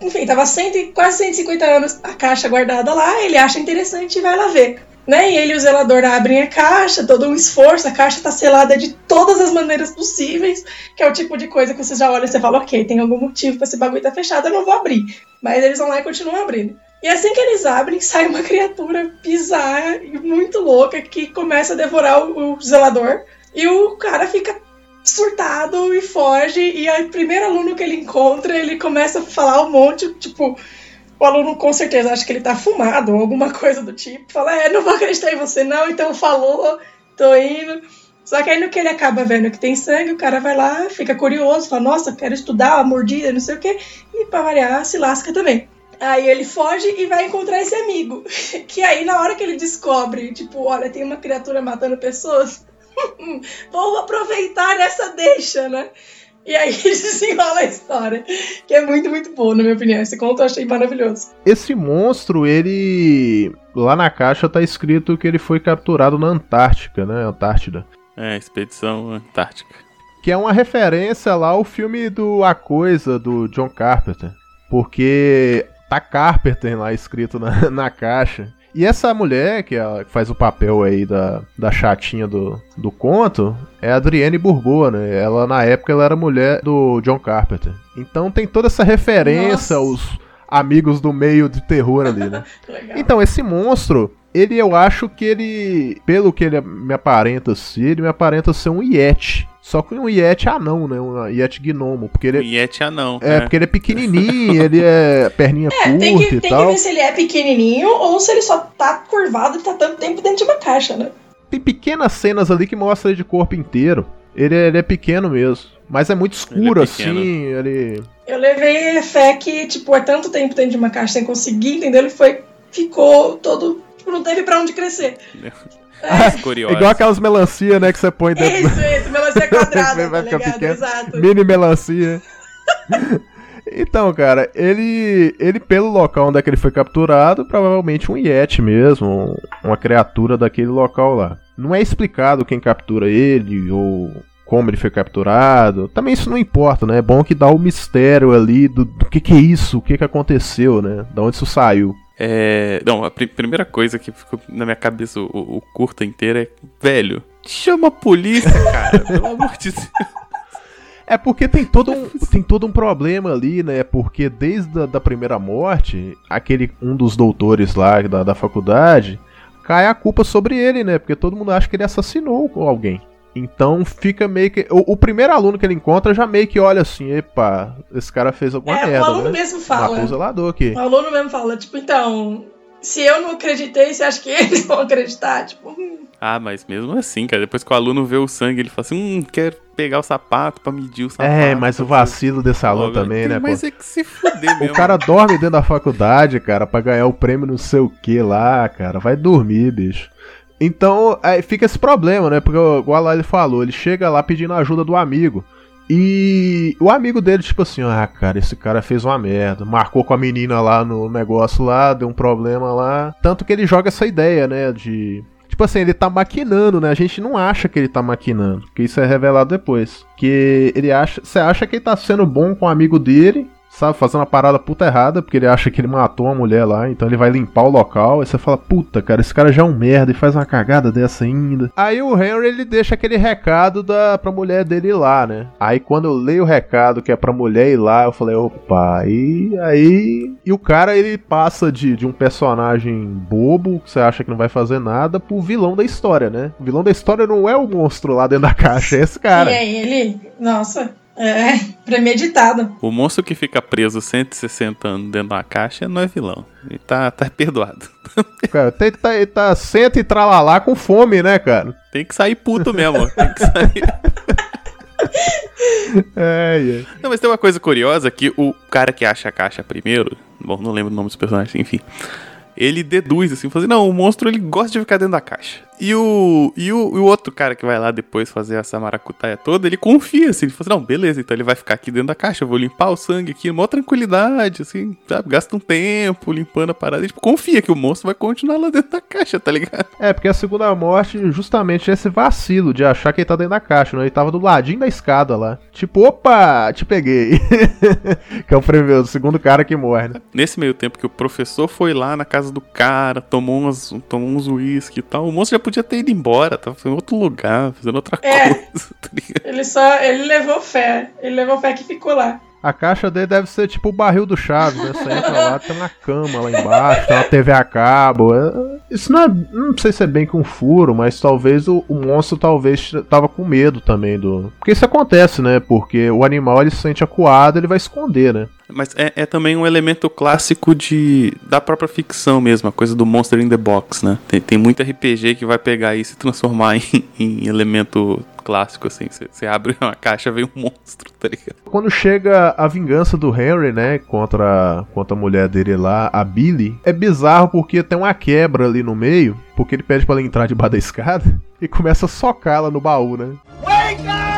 Enfim, tava 100, e- quase 150 anos a caixa guardada lá, ele acha interessante e vai lá ver. Né? E ele e o zelador abrem a caixa, todo um esforço, a caixa tá selada de todas as maneiras possíveis, que é o tipo de coisa que você já olha e você fala, ok, tem algum motivo pra esse bagulho tá fechado, eu não vou abrir. Mas eles vão lá e continuam abrindo. E assim que eles abrem, sai uma criatura bizarra e muito louca que começa a devorar o, o zelador. E o cara fica surtado e foge. E aí, primeiro aluno que ele encontra, ele começa a falar um monte, tipo. O aluno com certeza acha que ele tá fumado ou alguma coisa do tipo. Fala, é, não vou acreditar em você não, então falou, tô indo. Só que aí no que ele acaba vendo que tem sangue, o cara vai lá, fica curioso, fala, nossa, quero estudar a mordida, não sei o quê. E pra variar, se lasca também. Aí ele foge e vai encontrar esse amigo. Que aí, na hora que ele descobre, tipo, olha, tem uma criatura matando pessoas, vou aproveitar essa deixa, né? E aí desenrola a história. Que é muito, muito boa, na minha opinião. Esse conto eu achei maravilhoso.
Esse monstro, ele. Lá na caixa tá escrito que ele foi capturado na Antártica, né? Antártida.
É, Expedição Antártica.
Que é uma referência lá ao filme do A Coisa, do John Carpenter. Porque tá Carpenter lá escrito na, na caixa. E essa mulher, que, é que faz o papel aí da, da chatinha do, do conto, é a Adrienne Bourbeau, né? Ela, na época, ela era mulher do John Carpenter. Então tem toda essa referência
Nossa.
aos amigos do meio de terror ali, né? Então, esse monstro, ele eu acho que ele, pelo que ele me aparenta ser, ele me aparenta ser um Yeti. Só que um Yeti anão, né? Um Yeti gnomo. Porque ele
O Yeti anão.
é, porque ele é pequenininho, ele é perninha
É,
curta
tem que,
e
tem que
tal.
ver se ele é pequenininho ou se ele só tá curvado e tá tanto tempo dentro de uma caixa, né?
Tem pequenas cenas ali que mostram ele de corpo inteiro. Ele, ele é pequeno mesmo. Mas é muito escuro,
Ele é
assim. Ele.
Eu levei fé que, tipo, é tanto tempo dentro de uma caixa sem conseguir, entendeu? Ele foi. Ficou todo. Tipo, não teve pra onde crescer.
Curiosas.
Igual aquelas melancia, né? Que você põe dentro.
Isso, isso, melancia quadrada,
Vai
tá
ficar
ligado?
pequeno.
Exato.
Mini melancia. Então, cara, ele, ele pelo local onde é que ele foi capturado, provavelmente um Yeti mesmo, um- uma criatura daquele local lá. Não é explicado quem captura ele ou como ele foi capturado. Também isso não importa, né? É bom que dá o mistério ali do, do que que é isso, o que que aconteceu, né? Da onde isso saiu.
É, não, a pri- primeira coisa que ficou na minha cabeça o, o curta inteiro é, velho, chama a polícia, cara, pelo amor de Deus.
É porque tem todo um, tem todo um problema ali, né? Porque desde a da primeira morte, aquele um dos doutores lá da, da faculdade cai a culpa sobre ele, né? Porque todo mundo acha que ele assassinou alguém. Então fica meio que. O, o primeiro aluno que ele encontra já meio que olha assim: epa, esse cara fez alguma
É, o
merda.
aluno
né?
mesmo fala.
O zelador aqui.
O aluno mesmo fala, tipo, então, se eu não acreditei, você acha que eles vão acreditar? Tipo, hum,
Ah, mas mesmo assim, cara, depois que o aluno vê o sangue, ele fala assim, hum, quero pegar o sapato pra medir o sapato.
É, mas o vacilo desse aluno
Pô,
também, né?
Mas
pô?
é que se fuder
O
mesmo.
cara dorme dentro da faculdade, cara, pra ganhar o prêmio não sei o que lá, cara. Vai dormir, bicho. Então, aí fica esse problema, né? Porque, igual ele falou, ele chega lá pedindo ajuda do amigo. E o amigo dele, tipo assim, ah, cara, esse cara fez uma merda. Marcou com a menina lá no negócio lá, deu um problema lá. Tanto que ele joga essa ideia, né? De. Tipo assim, ele tá maquinando, né? A gente não acha que ele tá maquinando. Porque isso é revelado depois. Que ele acha. Você acha que ele tá sendo bom com o amigo dele sabe, fazendo uma parada puta errada, porque ele acha que ele matou uma mulher lá, então ele vai limpar o local, aí você fala, puta, cara, esse cara já é um merda e faz uma cagada dessa ainda. Aí o Henry, ele deixa aquele recado da, pra mulher dele ir lá, né? Aí quando eu leio o recado que é pra mulher ir lá, eu falei, opa, aí, aí... E o cara, ele passa de, de um personagem bobo, que você acha que não vai fazer nada, pro vilão da história, né? O vilão da história não é o monstro lá dentro da caixa, é esse cara.
E aí ele, nossa, é premeditado.
O monstro que fica preso 160 anos dentro de uma caixa não é vilão. Ele tá, tá perdoado.
Cara, tem, tá, ele tá senta e tralalá com fome, né, cara?
Tem que sair puto mesmo. Tem que sair.
É, é.
Não, mas tem uma coisa curiosa que o cara que acha a caixa primeiro, bom, não lembro o nome dos personagens, enfim. Ele deduz assim, fala assim, não, o monstro ele gosta de ficar dentro da caixa. E o, e o, e o outro cara que vai lá depois fazer essa maracutaia toda, ele confia assim, ele fala assim, não, beleza, então ele vai ficar aqui dentro da caixa, eu vou limpar o sangue aqui, maior tranquilidade, assim, sabe? Gasta um tempo limpando a parada, e, tipo, confia que o monstro vai continuar lá dentro da caixa, tá ligado?
É, porque a segunda morte, justamente esse vacilo de achar que ele tá dentro da caixa, né? Ele tava do ladinho da escada lá. Tipo, opa, te peguei. que é o, primeiro, o segundo cara que morre, né?
Nesse meio tempo que o professor foi lá na casa do cara, tomou, umas, tomou uns uísque e tal, o monstro já podia ter ido embora, tava em outro lugar, fazendo outra
É.
coisa, tá?
Ele só, ele levou fé, ele levou fé que ficou lá.
A caixa dele deve ser tipo o barril do Chaves, né? Você entra lá, tem uma cama lá embaixo, tem uma TV a cabo. É- Isso não é. Não sei se é bem que um furo, mas talvez o, o monstro talvez tava com medo também do. Porque isso acontece, né? Porque o animal ele se sente acuado, ele vai esconder, né?
Mas é, é também um elemento clássico de da própria ficção mesmo, a coisa do Monster in the Box, né? Tem, tem muito RPG que vai pegar isso e transformar em, em elemento clássico, assim. Você- abre uma caixa, vem um monstro, tá ligado?
Quando chega a vingança do Henry, né, contra, contra a mulher dele lá, a Billy, é bizarro porque tem uma quebra ali no meio, porque ele pede pra ela entrar debaixo da escada e começa a socá-la no baú, né?
Wake up!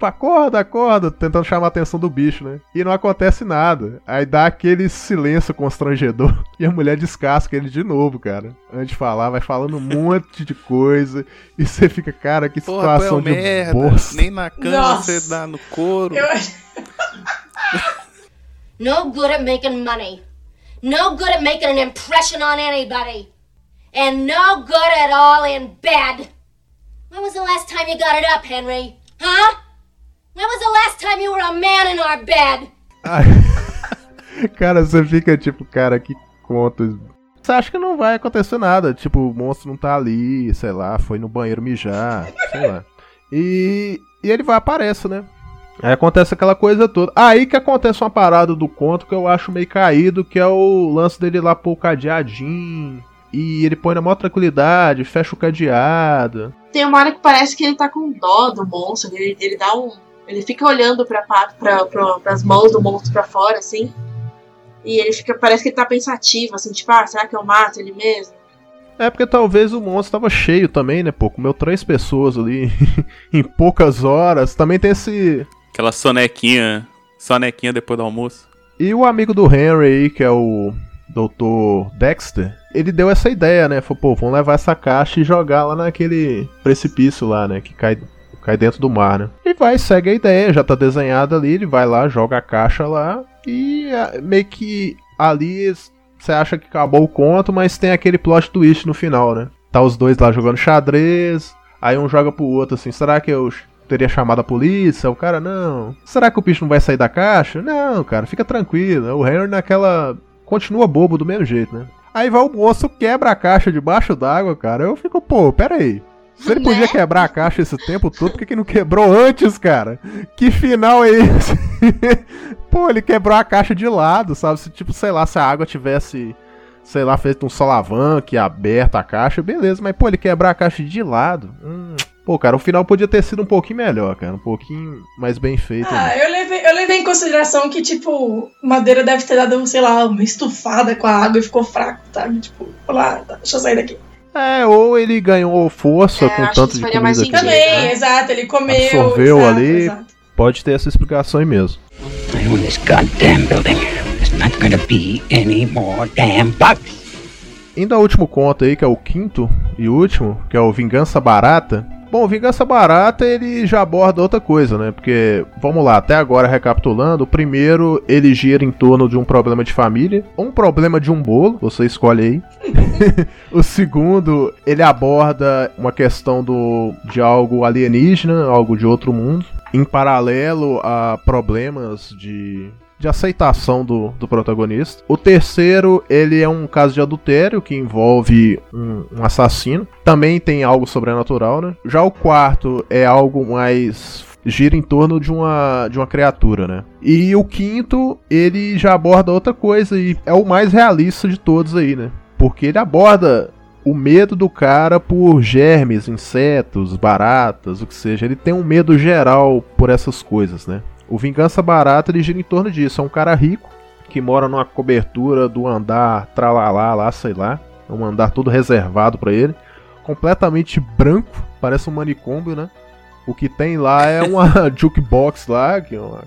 Tipo, acorda, acorda, tentando chamar a atenção do bicho, né? E não acontece nada. Aí dá aquele silêncio constrangedor e a mulher descasca ele de novo, cara. Antes de falar, vai falando um monte de coisa e você fica, cara, que
Porra, é
situação
um
de
merda.
bosta.
Nem na cama
Nossa.
você dá no couro.
Eu,
No good at making money. No good at making an impression on anybody. And no good at all in bed. When was the last time you got it up, Henry? Huh? When was the last time you were a man in our bed?
Cara, você fica tipo, cara, que conto. Você acha que não vai acontecer nada. Tipo, o monstro não tá ali, sei lá, foi no banheiro mijar, sei lá. E, e ele vai aparece, né? Aí acontece aquela coisa toda. Aí que acontece uma parada do conto que eu acho meio caído, que é o lance dele lá pôr o cadeadinho. E ele põe na maior tranquilidade, fecha o cadeado.
Tem uma hora que parece que ele tá com dó do monstro. Ele, ele dá um. Ele fica olhando pra, pa- pra, pra, pras mãos do monstro pra fora, assim. E ele fica. Parece que ele tá pensativo, assim, tipo, ah, será que eu mato ele mesmo?
É porque talvez o monstro tava cheio também, né? Pô, comeu três pessoas ali em poucas horas. Também tem esse.
Aquela sonequinha. Sonequinha depois do almoço.
E o amigo do Henry aí, que é o Dr. Dexter, ele deu essa ideia, né? Falou, pô, vamos levar essa caixa e jogar lá naquele precipício lá, né? Que cai, cai dentro do mar, né? E vai, segue a ideia, já tá desenhada ali, ele vai lá, joga a caixa lá e ah, meio que ali você acha que acabou o conto, mas tem aquele plot twist no final, né? Tá os dois lá jogando xadrez, aí um joga pro outro assim, será que eu teria chamado a polícia? O cara, não. Será que o bicho não vai sair da caixa? Não, cara, fica tranquilo. O Henry naquela. continua bobo do mesmo jeito, né? Aí vai o monstro, quebra a caixa debaixo d'água, cara. Eu fico, pô, pera aí. Se ele podia quebrar a caixa esse tempo todo, por que, que não quebrou antes, cara? Que final é esse? pô, ele quebrou a caixa de lado, sabe? Se, tipo, sei lá, se a água tivesse, sei lá, feito um solavanque, aberto a caixa, beleza. Mas, pô, ele quebrar a caixa de lado. Hum, pô, cara, o final podia ter sido um pouquinho melhor, cara. Um pouquinho mais bem feito.
ah,
né?
eu levei, eu levei em consideração que, tipo, Madeira deve ter dado, sei lá, uma estufada com a água e ficou fraco, sabe? Tipo, lá, deixa eu sair daqui.
É, ou ele ganhou força
É,
com tanto
que
de comida
mais
que.
Também, exato, ele comeu.
absorveu
exato,
ali.
exato.
Pode ter essa explicação aí mesmo.
I own this goddamn building. There's not gonna be any more damn bugs.
Indo ao último conto aí, que é o quinto e último, que é o Vingança Barata. Bom, Vingança Barata ele já aborda outra coisa, né? Porque, vamos lá, até agora recapitulando, o primeiro ele gira em torno de um problema de família, um problema de um bolo, você escolhe aí. o segundo, ele aborda uma questão do, de algo alienígena, algo de outro mundo, em paralelo a problemas de de aceitação do, do protagonista. O terceiro, ele é um caso de adultério que envolve um, um assassino. Também tem algo sobrenatural, né? Já o quarto é algo mais gira em torno de uma, de uma criatura, né? E o quinto, ele já aborda outra coisa e é o mais realista de todos aí, né? Porque ele aborda o medo do cara por germes, insetos, baratas, o que seja. Ele tem um medo geral por essas coisas, né? O Vingança Barata ele gira em torno disso. É um cara rico que mora numa cobertura do andar tralalá lá, sei lá. É um andar todo reservado para ele. Completamente branco, parece um manicômio, né? O que tem lá é uma jukebox lá, que é um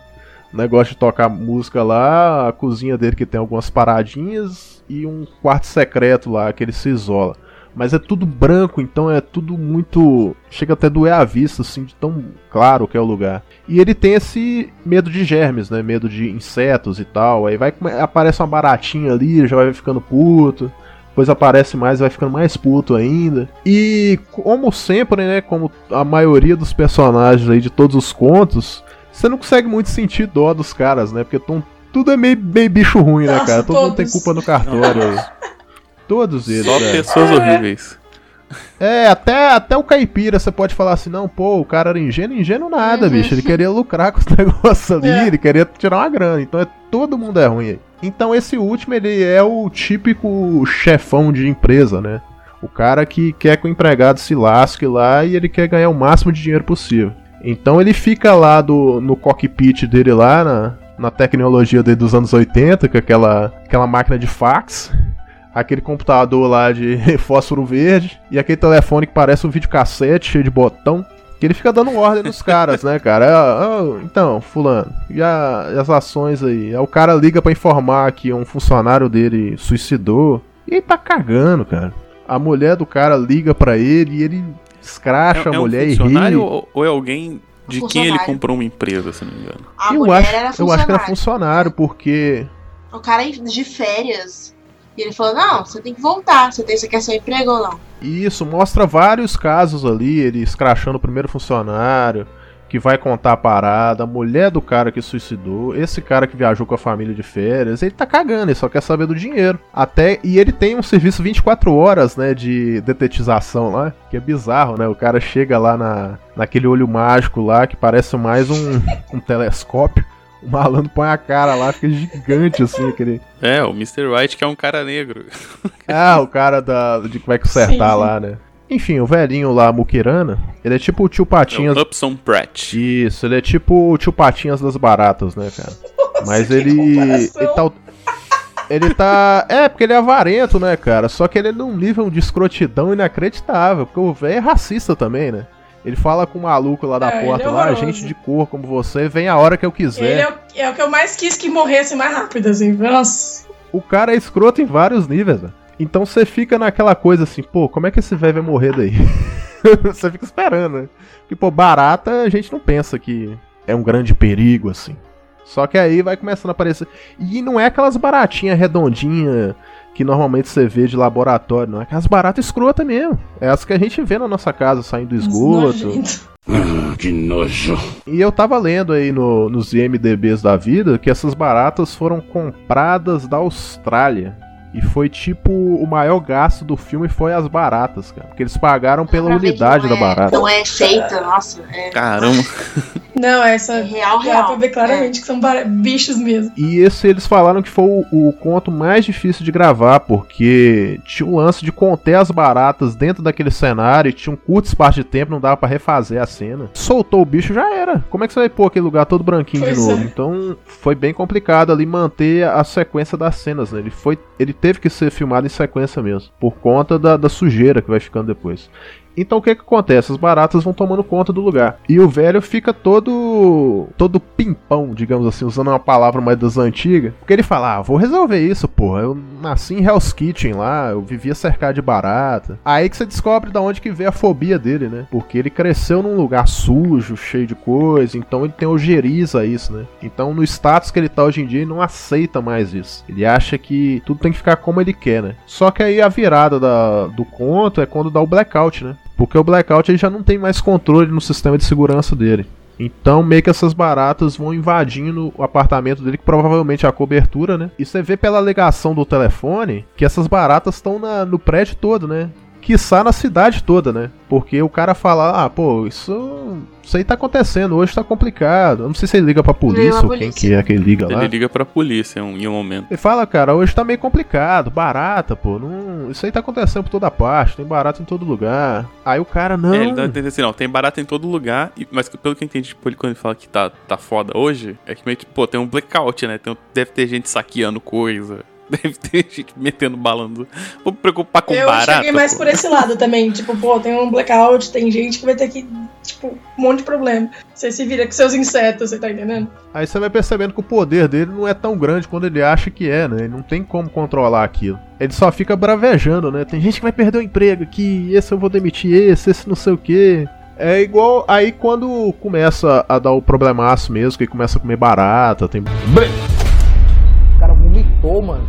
negócio de tocar música lá, a cozinha dele que tem algumas paradinhas e um quarto secreto lá que ele se isola. Mas é tudo branco, então é tudo muito. Chega até a doer a vista, assim, de tão claro que é o lugar. E ele tem esse medo de germes, né? Medo de insetos e tal. Aí vai aparece uma baratinha ali, já vai ficando puto. depois aparece mais vai ficando mais puto ainda. E como sempre, né, como a maioria dos personagens aí de todos os contos, você não consegue muito sentir dó dos caras, né? Porque tão, tudo é meio, meio bicho ruim, né, cara? Todo mundo tem culpa no cartório aí. Todos eles.
Só
cara.
pessoas horríveis.
É, até, até o caipira você pode falar assim, não, pô, o cara era ingênuo, ingênuo nada, bicho. Ele queria lucrar com os negócios ali,
É.
ele queria tirar uma grana. Então é, todo mundo é ruim aí. Então esse último, ele é o típico chefão de empresa, né? O cara que quer que o empregado se lasque lá e ele quer ganhar o máximo de dinheiro possível. Então ele fica lá do, no cockpit dele lá, na, na tecnologia dele dos anos 80, com aquela, aquela máquina de fax aquele computador lá de fósforo verde e aquele telefone que parece um videocassete cheio de botão. Que ele fica dando ordem nos caras, né, cara? Ah, ah, então, fulano, e, a- e as ações aí? Aí o cara liga pra informar que um funcionário dele suicidou. E ele tá cagando, cara. A mulher do cara liga pra ele e ele escracha
É,
a
é um
mulher e ri.
funcionário ou, ou é alguém de quem ele
Funcionário.
comprou uma empresa, se não me engano?
A
eu
mulher
acho,
era
eu acho que era funcionário, porque
O cara de férias. E ele falou, não, você tem que voltar. Você, tem, você quer seu emprego ou não?
Isso, mostra vários casos ali, ele escrachando o primeiro funcionário, que vai contar a parada, a mulher do cara que suicidou, esse cara que viajou com a família de férias, ele tá cagando, ele só quer saber do dinheiro. Até e ele tem um serviço 24 horas, né, de detetização lá, que é bizarro, né? O cara chega lá na, naquele olho mágico lá que parece mais um, um telescópio. O malandro põe a cara lá, fica gigante assim, aquele
É, o Mr. White, que é um cara negro.
ah, o cara da, de que vai consertar
Sim.
lá, né? Enfim, o velhinho lá, Muquirana, ele é tipo o tio Patinhas.
É o Upson Pratt.
Isso, ele é tipo o tio Patinhas das baratas, né, cara? Mas ele. Ele tá. Ele tá. É, porque ele é avarento, né, cara? Só que ele é num nível de escrotidão inacreditável. Porque o velho é racista também, né? Ele fala com o maluco lá da
É,
porta
é
lá, gente de cor como você, vem a hora que eu quiser.
Ele é o, é o que eu mais quis que morresse mais rápido, assim. Nossa.
O cara é escroto em vários níveis, velho. Então você fica naquela coisa assim, pô, como é que esse velho vai morrer daí? você fica esperando, né? Porque, pô, barata a gente não pensa que é um grande perigo, assim. Só que aí vai começando a aparecer. E não é aquelas baratinhas redondinhas que normalmente você vê de laboratório, não. É aquelas baratas escrotas mesmo. É as que a gente vê na nossa casa saindo do esgoto.
Ah, que nojo.
E eu tava lendo aí no, nos IMDBs da vida que essas baratas foram compradas da Austrália. E foi tipo, o maior gasto do filme foi as baratas, cara. Porque eles pagaram pela
Pra
unidade
não
da
é-
barata.
Não é feita, nossa. É,
Caramba.
Não, essa.
real,
Dá
real.
pra ver claramente que são bichos mesmo.
E esse eles falaram que foi o, o conto mais difícil de gravar, porque tinha um lance de conter as baratas dentro daquele cenário, e tinha um curto espaço de tempo, não dava pra refazer a cena. Soltou o bicho, já era. Como é que você vai pôr aquele lugar todo branquinho de
Pois
novo?
é.
Então foi bem complicado ali manter a sequência das cenas, né? Ele, foi, ele teve que ser filmado em sequência mesmo, por conta da, da sujeira que vai ficando depois. Então o que que acontece? As baratas vão tomando conta do lugar. E o velho fica todo todo pimpão, digamos assim, usando uma palavra mais das antigas. Porque ele fala: "Ah, vou resolver isso, porra. Eu nasci em Hell's Kitchen lá, eu vivia cercado de barata". Aí que você descobre da onde que veio a fobia dele, né? Porque ele cresceu num lugar sujo, cheio de coisa, então ele tem ojeriza a isso, né? Então no status que ele tá hoje em dia, ele não aceita mais isso. Ele acha que tudo tem que ficar como ele quer, né? Só que aí a virada da- do conto é quando dá o blackout, né? Porque o blackout ele já não tem mais controle no sistema de segurança dele. Então, meio que essas baratas vão invadindo o apartamento dele, que provavelmente é a cobertura, né? E você vê pela ligação do telefone que essas baratas estão no prédio todo, né? Quiçá na cidade toda, né? Porque o cara fala, ah, pô, isso, isso aí tá acontecendo, hoje tá complicado. Eu não sei se ele liga pra polícia ou quem
polícia.
que é que ele liga lá.
Ele liga pra polícia em um, em um momento.
Ele fala, cara, hoje tá meio complicado, barata, pô. Não... Isso aí tá acontecendo por toda parte, tem barata em todo lugar. Aí o cara, não.
É, ele dá a entender assim, não, tem barata em todo lugar, mas pelo que eu entendi, tipo, ele, quando ele fala que tá, tá foda hoje, é que meio que, pô, tem um blackout, né? Tem, deve ter gente saqueando coisa, deve ter gente metendo bala no... Vou me preocupar com
eu
barata,
cheguei mais
pô.
por esse lado também. Tipo, pô, tem um blackout, tem gente que vai ter que. Tipo, um monte de problema. Você se vira com seus insetos, você tá entendendo?
Aí você vai percebendo que o poder dele não é tão grande quando ele acha que é, né? Ele não tem como controlar aquilo. Ele só fica bravejando, né? Tem gente que vai perder o emprego aqui, esse eu vou demitir esse, esse não sei o quê. É igual aí quando começa a dar o problemaço mesmo, que ele começa a comer barata, tem.
Mano.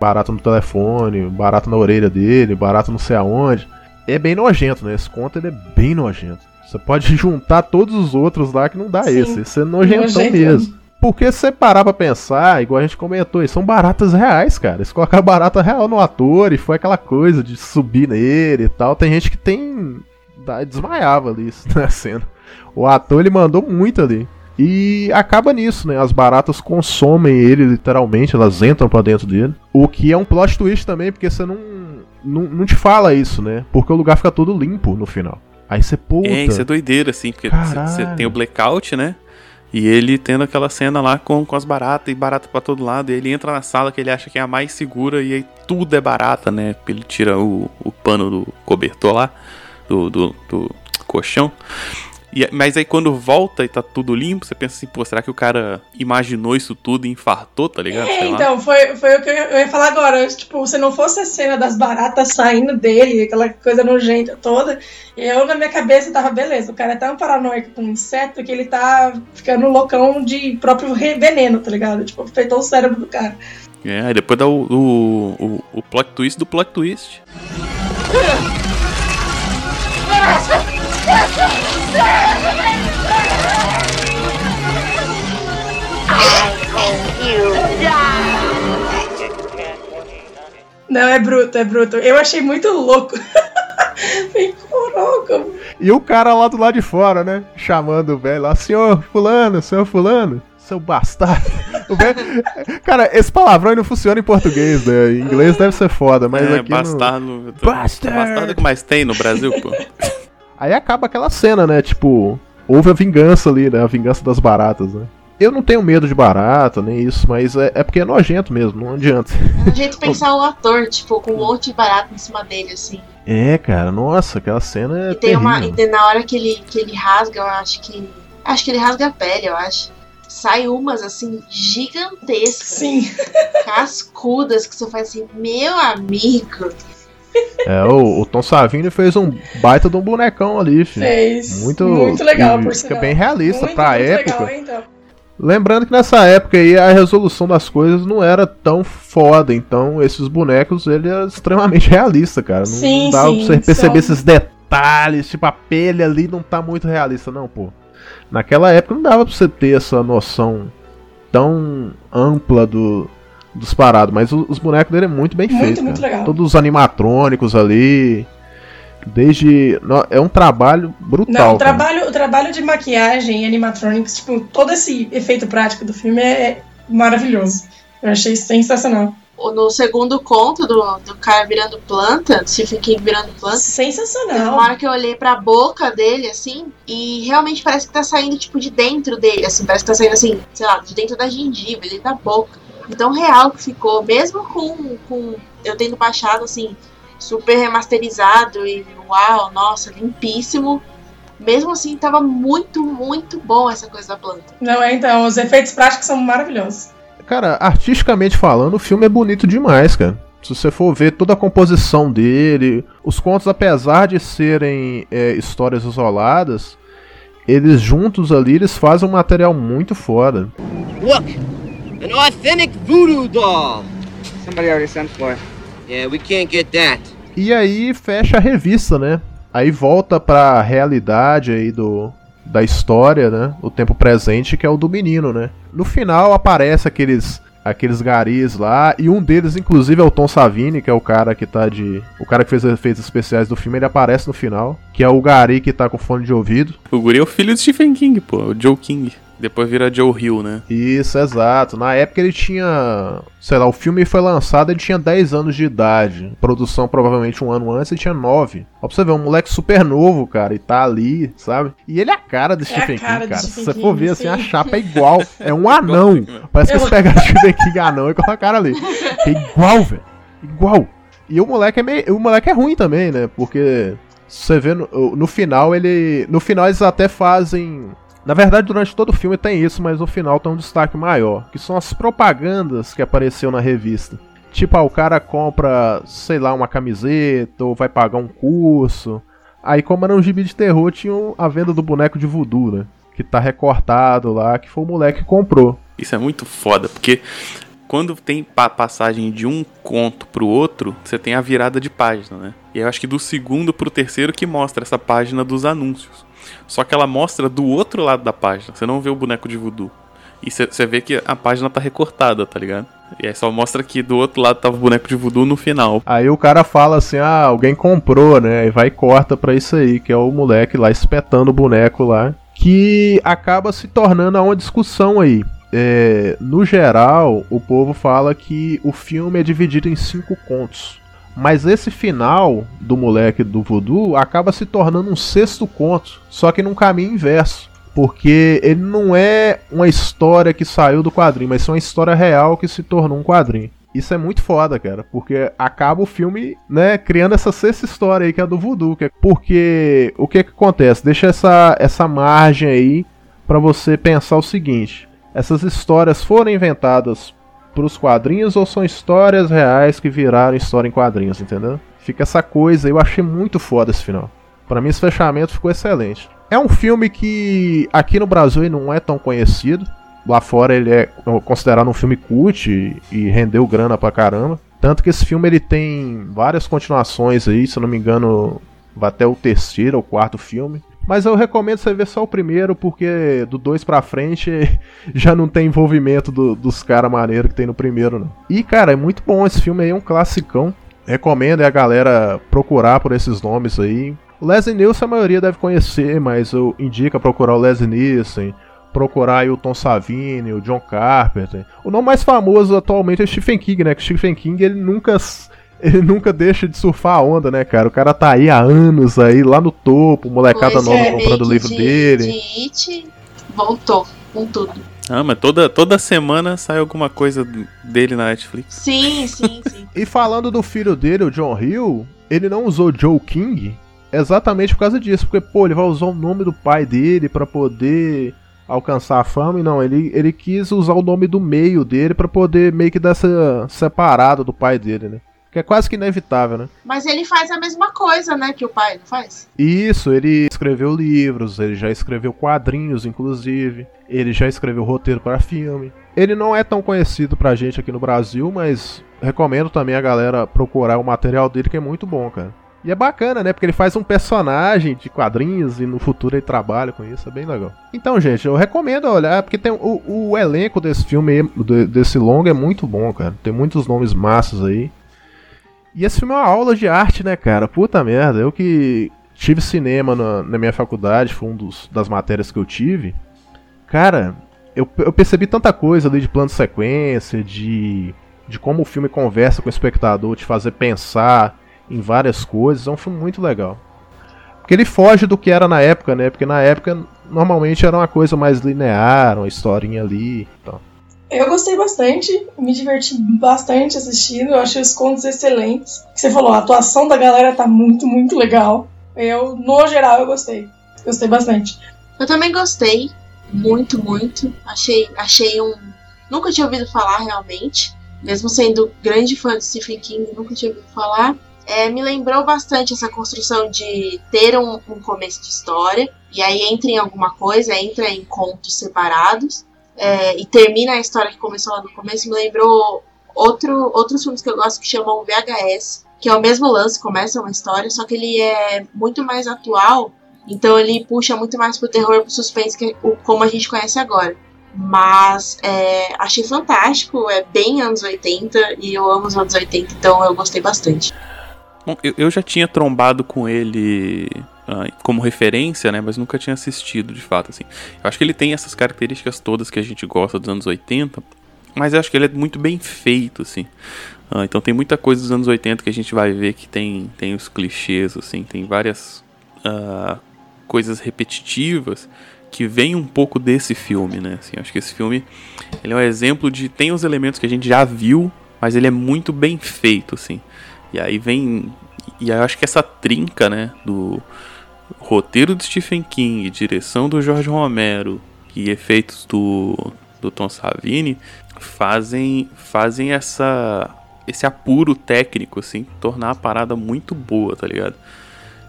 Barata no telefone, barata na orelha dele, barata não sei aonde. É bem nojento, né? Esse conto ele é bem nojento. Você pode juntar todos os outros lá que não dá
Sim.
esse. Esse é nojentão
Nojento.
mesmo. Porque se você parar pra pensar, igual a gente comentou, eles são baratas reais, cara. Eles colocaram barata real no ator e foi aquela coisa de subir nele e tal. Tem gente que tem. desmaiava ali na cena. O ator ele mandou muito ali. E acaba nisso, né? As baratas consomem ele literalmente, elas entram pra dentro dele. O que é um plot twist também, porque você não, não, não te fala isso, né? Porque o lugar fica todo limpo no final. Aí você, puta.
É, isso é doideira, assim, porque você tem o blackout, né? E ele tendo aquela cena lá com, com as baratas e barata pra todo lado. E ele entra na sala que ele acha que é a mais segura e aí tudo é barata, né? Ele tira o, o pano do cobertor lá, do, do, do colchão. E, mas aí quando volta e tá tudo limpo, você pensa assim, pô, será que o cara imaginou isso tudo e infartou, tá ligado?
É, então, foi, foi o que eu ia, eu ia falar agora. Tipo, se não fosse a cena das baratas saindo dele, aquela coisa nojenta toda, eu na minha cabeça tava, beleza, o cara é tão paranoico com inseto que ele tá ficando loucão de próprio veneno, tá ligado? Tipo, afetou o cérebro do cara.
É, depois dá o, o, o, o plot twist do plot twist.
Não, é bruto, é bruto. Eu achei muito louco. Falei, coroca.
E o cara lá do lado de fora, né? Chamando o velho lá, senhor fulano, senhor fulano, seu bastardo. O velho- Cara, esse palavrão aí não funciona em português, né? Em inglês deve ser foda, mas
é,
aqui no-
bastardo. eu tô-
Bastard!
Bastardo é o que mais tem no Brasil, pô.
Aí acaba aquela cena, né? Tipo, houve a vingança ali, né? A vingança das baratas, né? Eu não tenho medo de barata, nem isso, mas é, é porque é nojento mesmo, não adianta.
É um jeito de pensar o ator, tipo, com um monte de barato em cima dele, assim.
É, cara, nossa, aquela cena é
E tem uma. E
terrível.
tem- na hora que ele, que ele rasga, eu acho que. Acho que ele rasga a pele, eu acho. Sai umas assim, gigantescas.
Sim.
Cascudas, que você faz assim, meu amigo.
É, o, o Tom Savini fez um baita de um bonecão ali, filho.
Fez.
Muito,
Muito legal,
e
por
Fica
sinal.
bem realista
Muito,
pra
muito
época.
legal, então.
Lembrando que nessa época aí a resolução das coisas não era tão foda, então esses bonecos ele é extremamente realista, cara. Não
Sim,
dá
sim,
pra você perceber
são-
esses detalhes, tipo a pele ali não tá muito realista, não, pô. Naquela época não dava pra você ter essa noção tão ampla do, dos parados, mas os bonecos dele é muito bem
Muito,
feitos.
muito
cara.
legal.
Todos os animatrônicos ali. Desde. É um trabalho brutal.
Não, o
cara.
trabalho, o trabalho de maquiagem e animatronics, tipo, todo esse efeito prático do filme é, é maravilhoso. Eu achei sensacional.
No segundo conto do, do cara virando planta, do Stephen King virando planta.
Sensacional.
Teve uma hora que eu olhei pra boca dele, assim, e realmente parece que tá saindo, tipo, de dentro dele, assim, parece que tá saindo, assim, sei lá, de dentro da gengiva, dentro da boca. Então, real que ficou, mesmo com, com eu tendo baixado, assim, super remasterizado e uau, nossa, limpíssimo. Mesmo assim, tava muito, muito bom essa coisa da planta.
Não é, então, os efeitos práticos são maravilhosos.
Cara, artisticamente falando, o filme é bonito demais, cara. Se você for ver toda a composição dele, os contos, apesar de serem é, histórias isoladas, eles juntos ali, eles fazem um material muito foda.
Look, an authentic voodoo doll.
Somebody already sent for it.
Yeah, we can't get that.
E aí fecha a revista, né? Aí volta pra realidade aí do da história, né? O tempo presente, que é o do menino, né? No final aparece aqueles aqueles garis lá, e um deles inclusive é o Tom Savini, que é o cara que tá de, o cara que fez os efeitos especiais do filme, ele aparece no final, que é o gari que tá com fone de ouvido.
O guri é o filho de Stephen King, pô, o Joe King. Depois vira Joe Hill, né?
Isso, exato. Na época ele tinha. Sei lá, o filme foi lançado, ele tinha 10 anos de idade. Produção provavelmente um ano antes, ele tinha 9. Ó, pra você ver, um moleque super novo, cara, e tá ali, sabe? E ele é a cara do
É
Stephen
cara
King,
do
cara.
Stephen
Se você for ver assim, a chapa é igual. É um anão. Parece que eles pegaram o Stephen King anão e colocaram ali. É igual, velho. Igual. E o moleque é meio. O moleque é ruim também, né? Porque. se Você vê no, no final, ele. No final eles até fazem. Na verdade, durante todo o filme tem isso, mas no final tem um destaque maior, que são as propagandas que apareceu na revista. Tipo, ah, o cara compra, sei lá, uma camiseta ou vai pagar um curso. Aí, como era um gibi de terror, tinha a venda do boneco de voodoo, né? Que tá recortado lá, que foi o moleque que comprou.
Isso é muito foda, porque quando tem pa passagem de um conto pro outro, você tem a virada de página, né? E eu acho que do segundo pro terceiro que mostra essa página dos anúncios. Só que ela mostra do outro lado da página. Você não vê o boneco de voodoo. E você vê que a página tá recortada, tá ligado? E aí só mostra que do outro lado tava o boneco de voodoo no final.
Aí o cara fala assim: ah, alguém comprou, né? E vai e corta pra isso aí, que é o moleque lá espetando o boneco lá. Que acaba se tornando uma discussão aí. É, no geral, o povo fala que o filme é dividido em cinco contos. Mas esse final do moleque do voodoo acaba se tornando um sexto conto, só que num caminho inverso. Porque ele não é uma história que saiu do quadrinho, mas é uma história real que se tornou um quadrinho. Isso é muito foda, cara, porque acaba o filme, né, criando essa sexta história aí que é a do voodoo, que é porque o que que acontece? Deixa essa essa margem aí para você pensar o seguinte: essas histórias foram inventadas para os quadrinhos ou são histórias reais que viraram história em quadrinhos, entendeu? Fica essa coisa, eu achei muito foda esse final. Para mim esse fechamento ficou excelente. É um filme que aqui no Brasil não é tão conhecido. Lá fora ele é considerado um filme cult e, e rendeu grana pra caramba. Tanto que esse filme ele tem várias continuações aí, se eu não me engano, vai até o terceiro ou quarto filme. Mas eu recomendo você ver só o primeiro, porque do dois pra frente já não tem envolvimento do, dos caras maneiros que tem no primeiro, não. E, cara, é muito bom esse filme aí, é um classicão. Recomendo a galera procurar por esses nomes aí. O Leslie Nielsen a maioria deve conhecer, mas eu indico procurar o Leslie Nielsen, procurar o Tom Savini, o John Carpenter. O nome mais famoso atualmente é Stephen King, né? Que Stephen King ele nunca ele nunca deixa de surfar a onda, né, cara? O cara tá aí há anos aí, lá no topo, molecada pois nova é, comprando o livro
de,
dele.
De It, voltou com tudo.
Ah, mas toda, toda semana sai alguma coisa dele na Netflix.
Sim, sim, sim.
e falando do filho dele, o John Hill, ele não usou Joe King exatamente por causa disso, porque, pô, ele vai usar o nome do pai dele para poder alcançar a fama, e não, ele, ele quis usar o nome do meio dele para poder meio que dar essa separada do pai dele, né? Que é quase que inevitável, né?
Mas ele faz a mesma coisa, né, que o pai não faz?
Isso, ele escreveu livros, ele já escreveu quadrinhos, inclusive. Ele já escreveu roteiro para filme. Ele não é tão conhecido pra gente aqui no Brasil, mas recomendo também a galera procurar o material dele, que é muito bom, cara. E é bacana, né? Porque ele faz um personagem de quadrinhos e no futuro ele trabalha com isso, é bem legal. Então, gente, eu recomendo olhar, porque tem o, o elenco desse filme, desse longa, é muito bom, cara. Tem muitos nomes massas aí. E esse filme é uma aula de arte, né, cara? Puta merda. Eu que tive cinema na, na minha faculdade, foi um dos, das matérias que eu tive. Cara, eu, eu percebi tanta coisa ali de plano de sequência, de, de como o filme conversa com o espectador, te fazer pensar em várias coisas. É um filme muito legal. Porque ele foge do que era na época, né? Porque na época normalmente era uma coisa mais linear, uma historinha ali e tal.
Eu gostei bastante, me diverti bastante assistindo, eu achei os contos excelentes. Você falou, a atuação da galera tá muito, muito legal. Eu, no geral, eu gostei. Gostei bastante.
Eu também gostei, muito, muito. Achei, achei um. Nunca tinha ouvido falar realmente. Mesmo sendo grande fã de Stephen King, nunca tinha ouvido falar. É, me lembrou bastante essa construção de ter um, um começo de história, e aí entra em alguma coisa, entra em contos separados é, e termina a história que começou lá no começo, me lembrou outro, outros filmes que eu gosto que chamam VHS, que é o mesmo lance, começa uma história, só que ele é muito mais atual, então ele puxa muito mais pro terror, pro suspense, que, o, como a gente conhece agora. Mas é, achei fantástico, é bem anos 80 e eu amo os anos 80, então eu gostei bastante.
Bom, eu, eu já tinha trombado com ele como referência, né? Mas nunca tinha assistido de fato, assim. Eu acho que ele tem essas características todas que a gente gosta dos anos 80, mas eu acho que ele é muito bem feito, assim. Uh, então tem muita coisa dos anos 80 que a gente vai ver que tem, tem os clichês, assim, tem várias uh, coisas repetitivas que vem um pouco desse filme, né? Assim, acho que esse filme ele é um exemplo de tem os elementos que a gente já viu, mas ele é muito bem feito, assim. E aí vem e aí eu acho que essa trinca, né, do roteiro do Stephen King, direção do Jorge Romero e efeitos do, do Tom Savini fazem fazem essa esse apuro técnico assim, tornar a parada muito boa, tá ligado?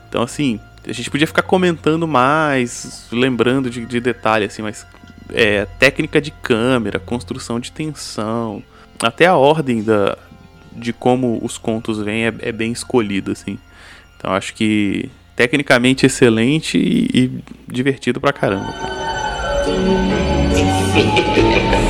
Então assim, a gente podia ficar comentando mais, lembrando de, de detalhe assim, mas é, técnica de câmera, construção de tensão, até a ordem da, de como os contos vêm é, é bem escolhida, assim. Então acho que tecnicamente excelente e, e divertido pra caramba. cara.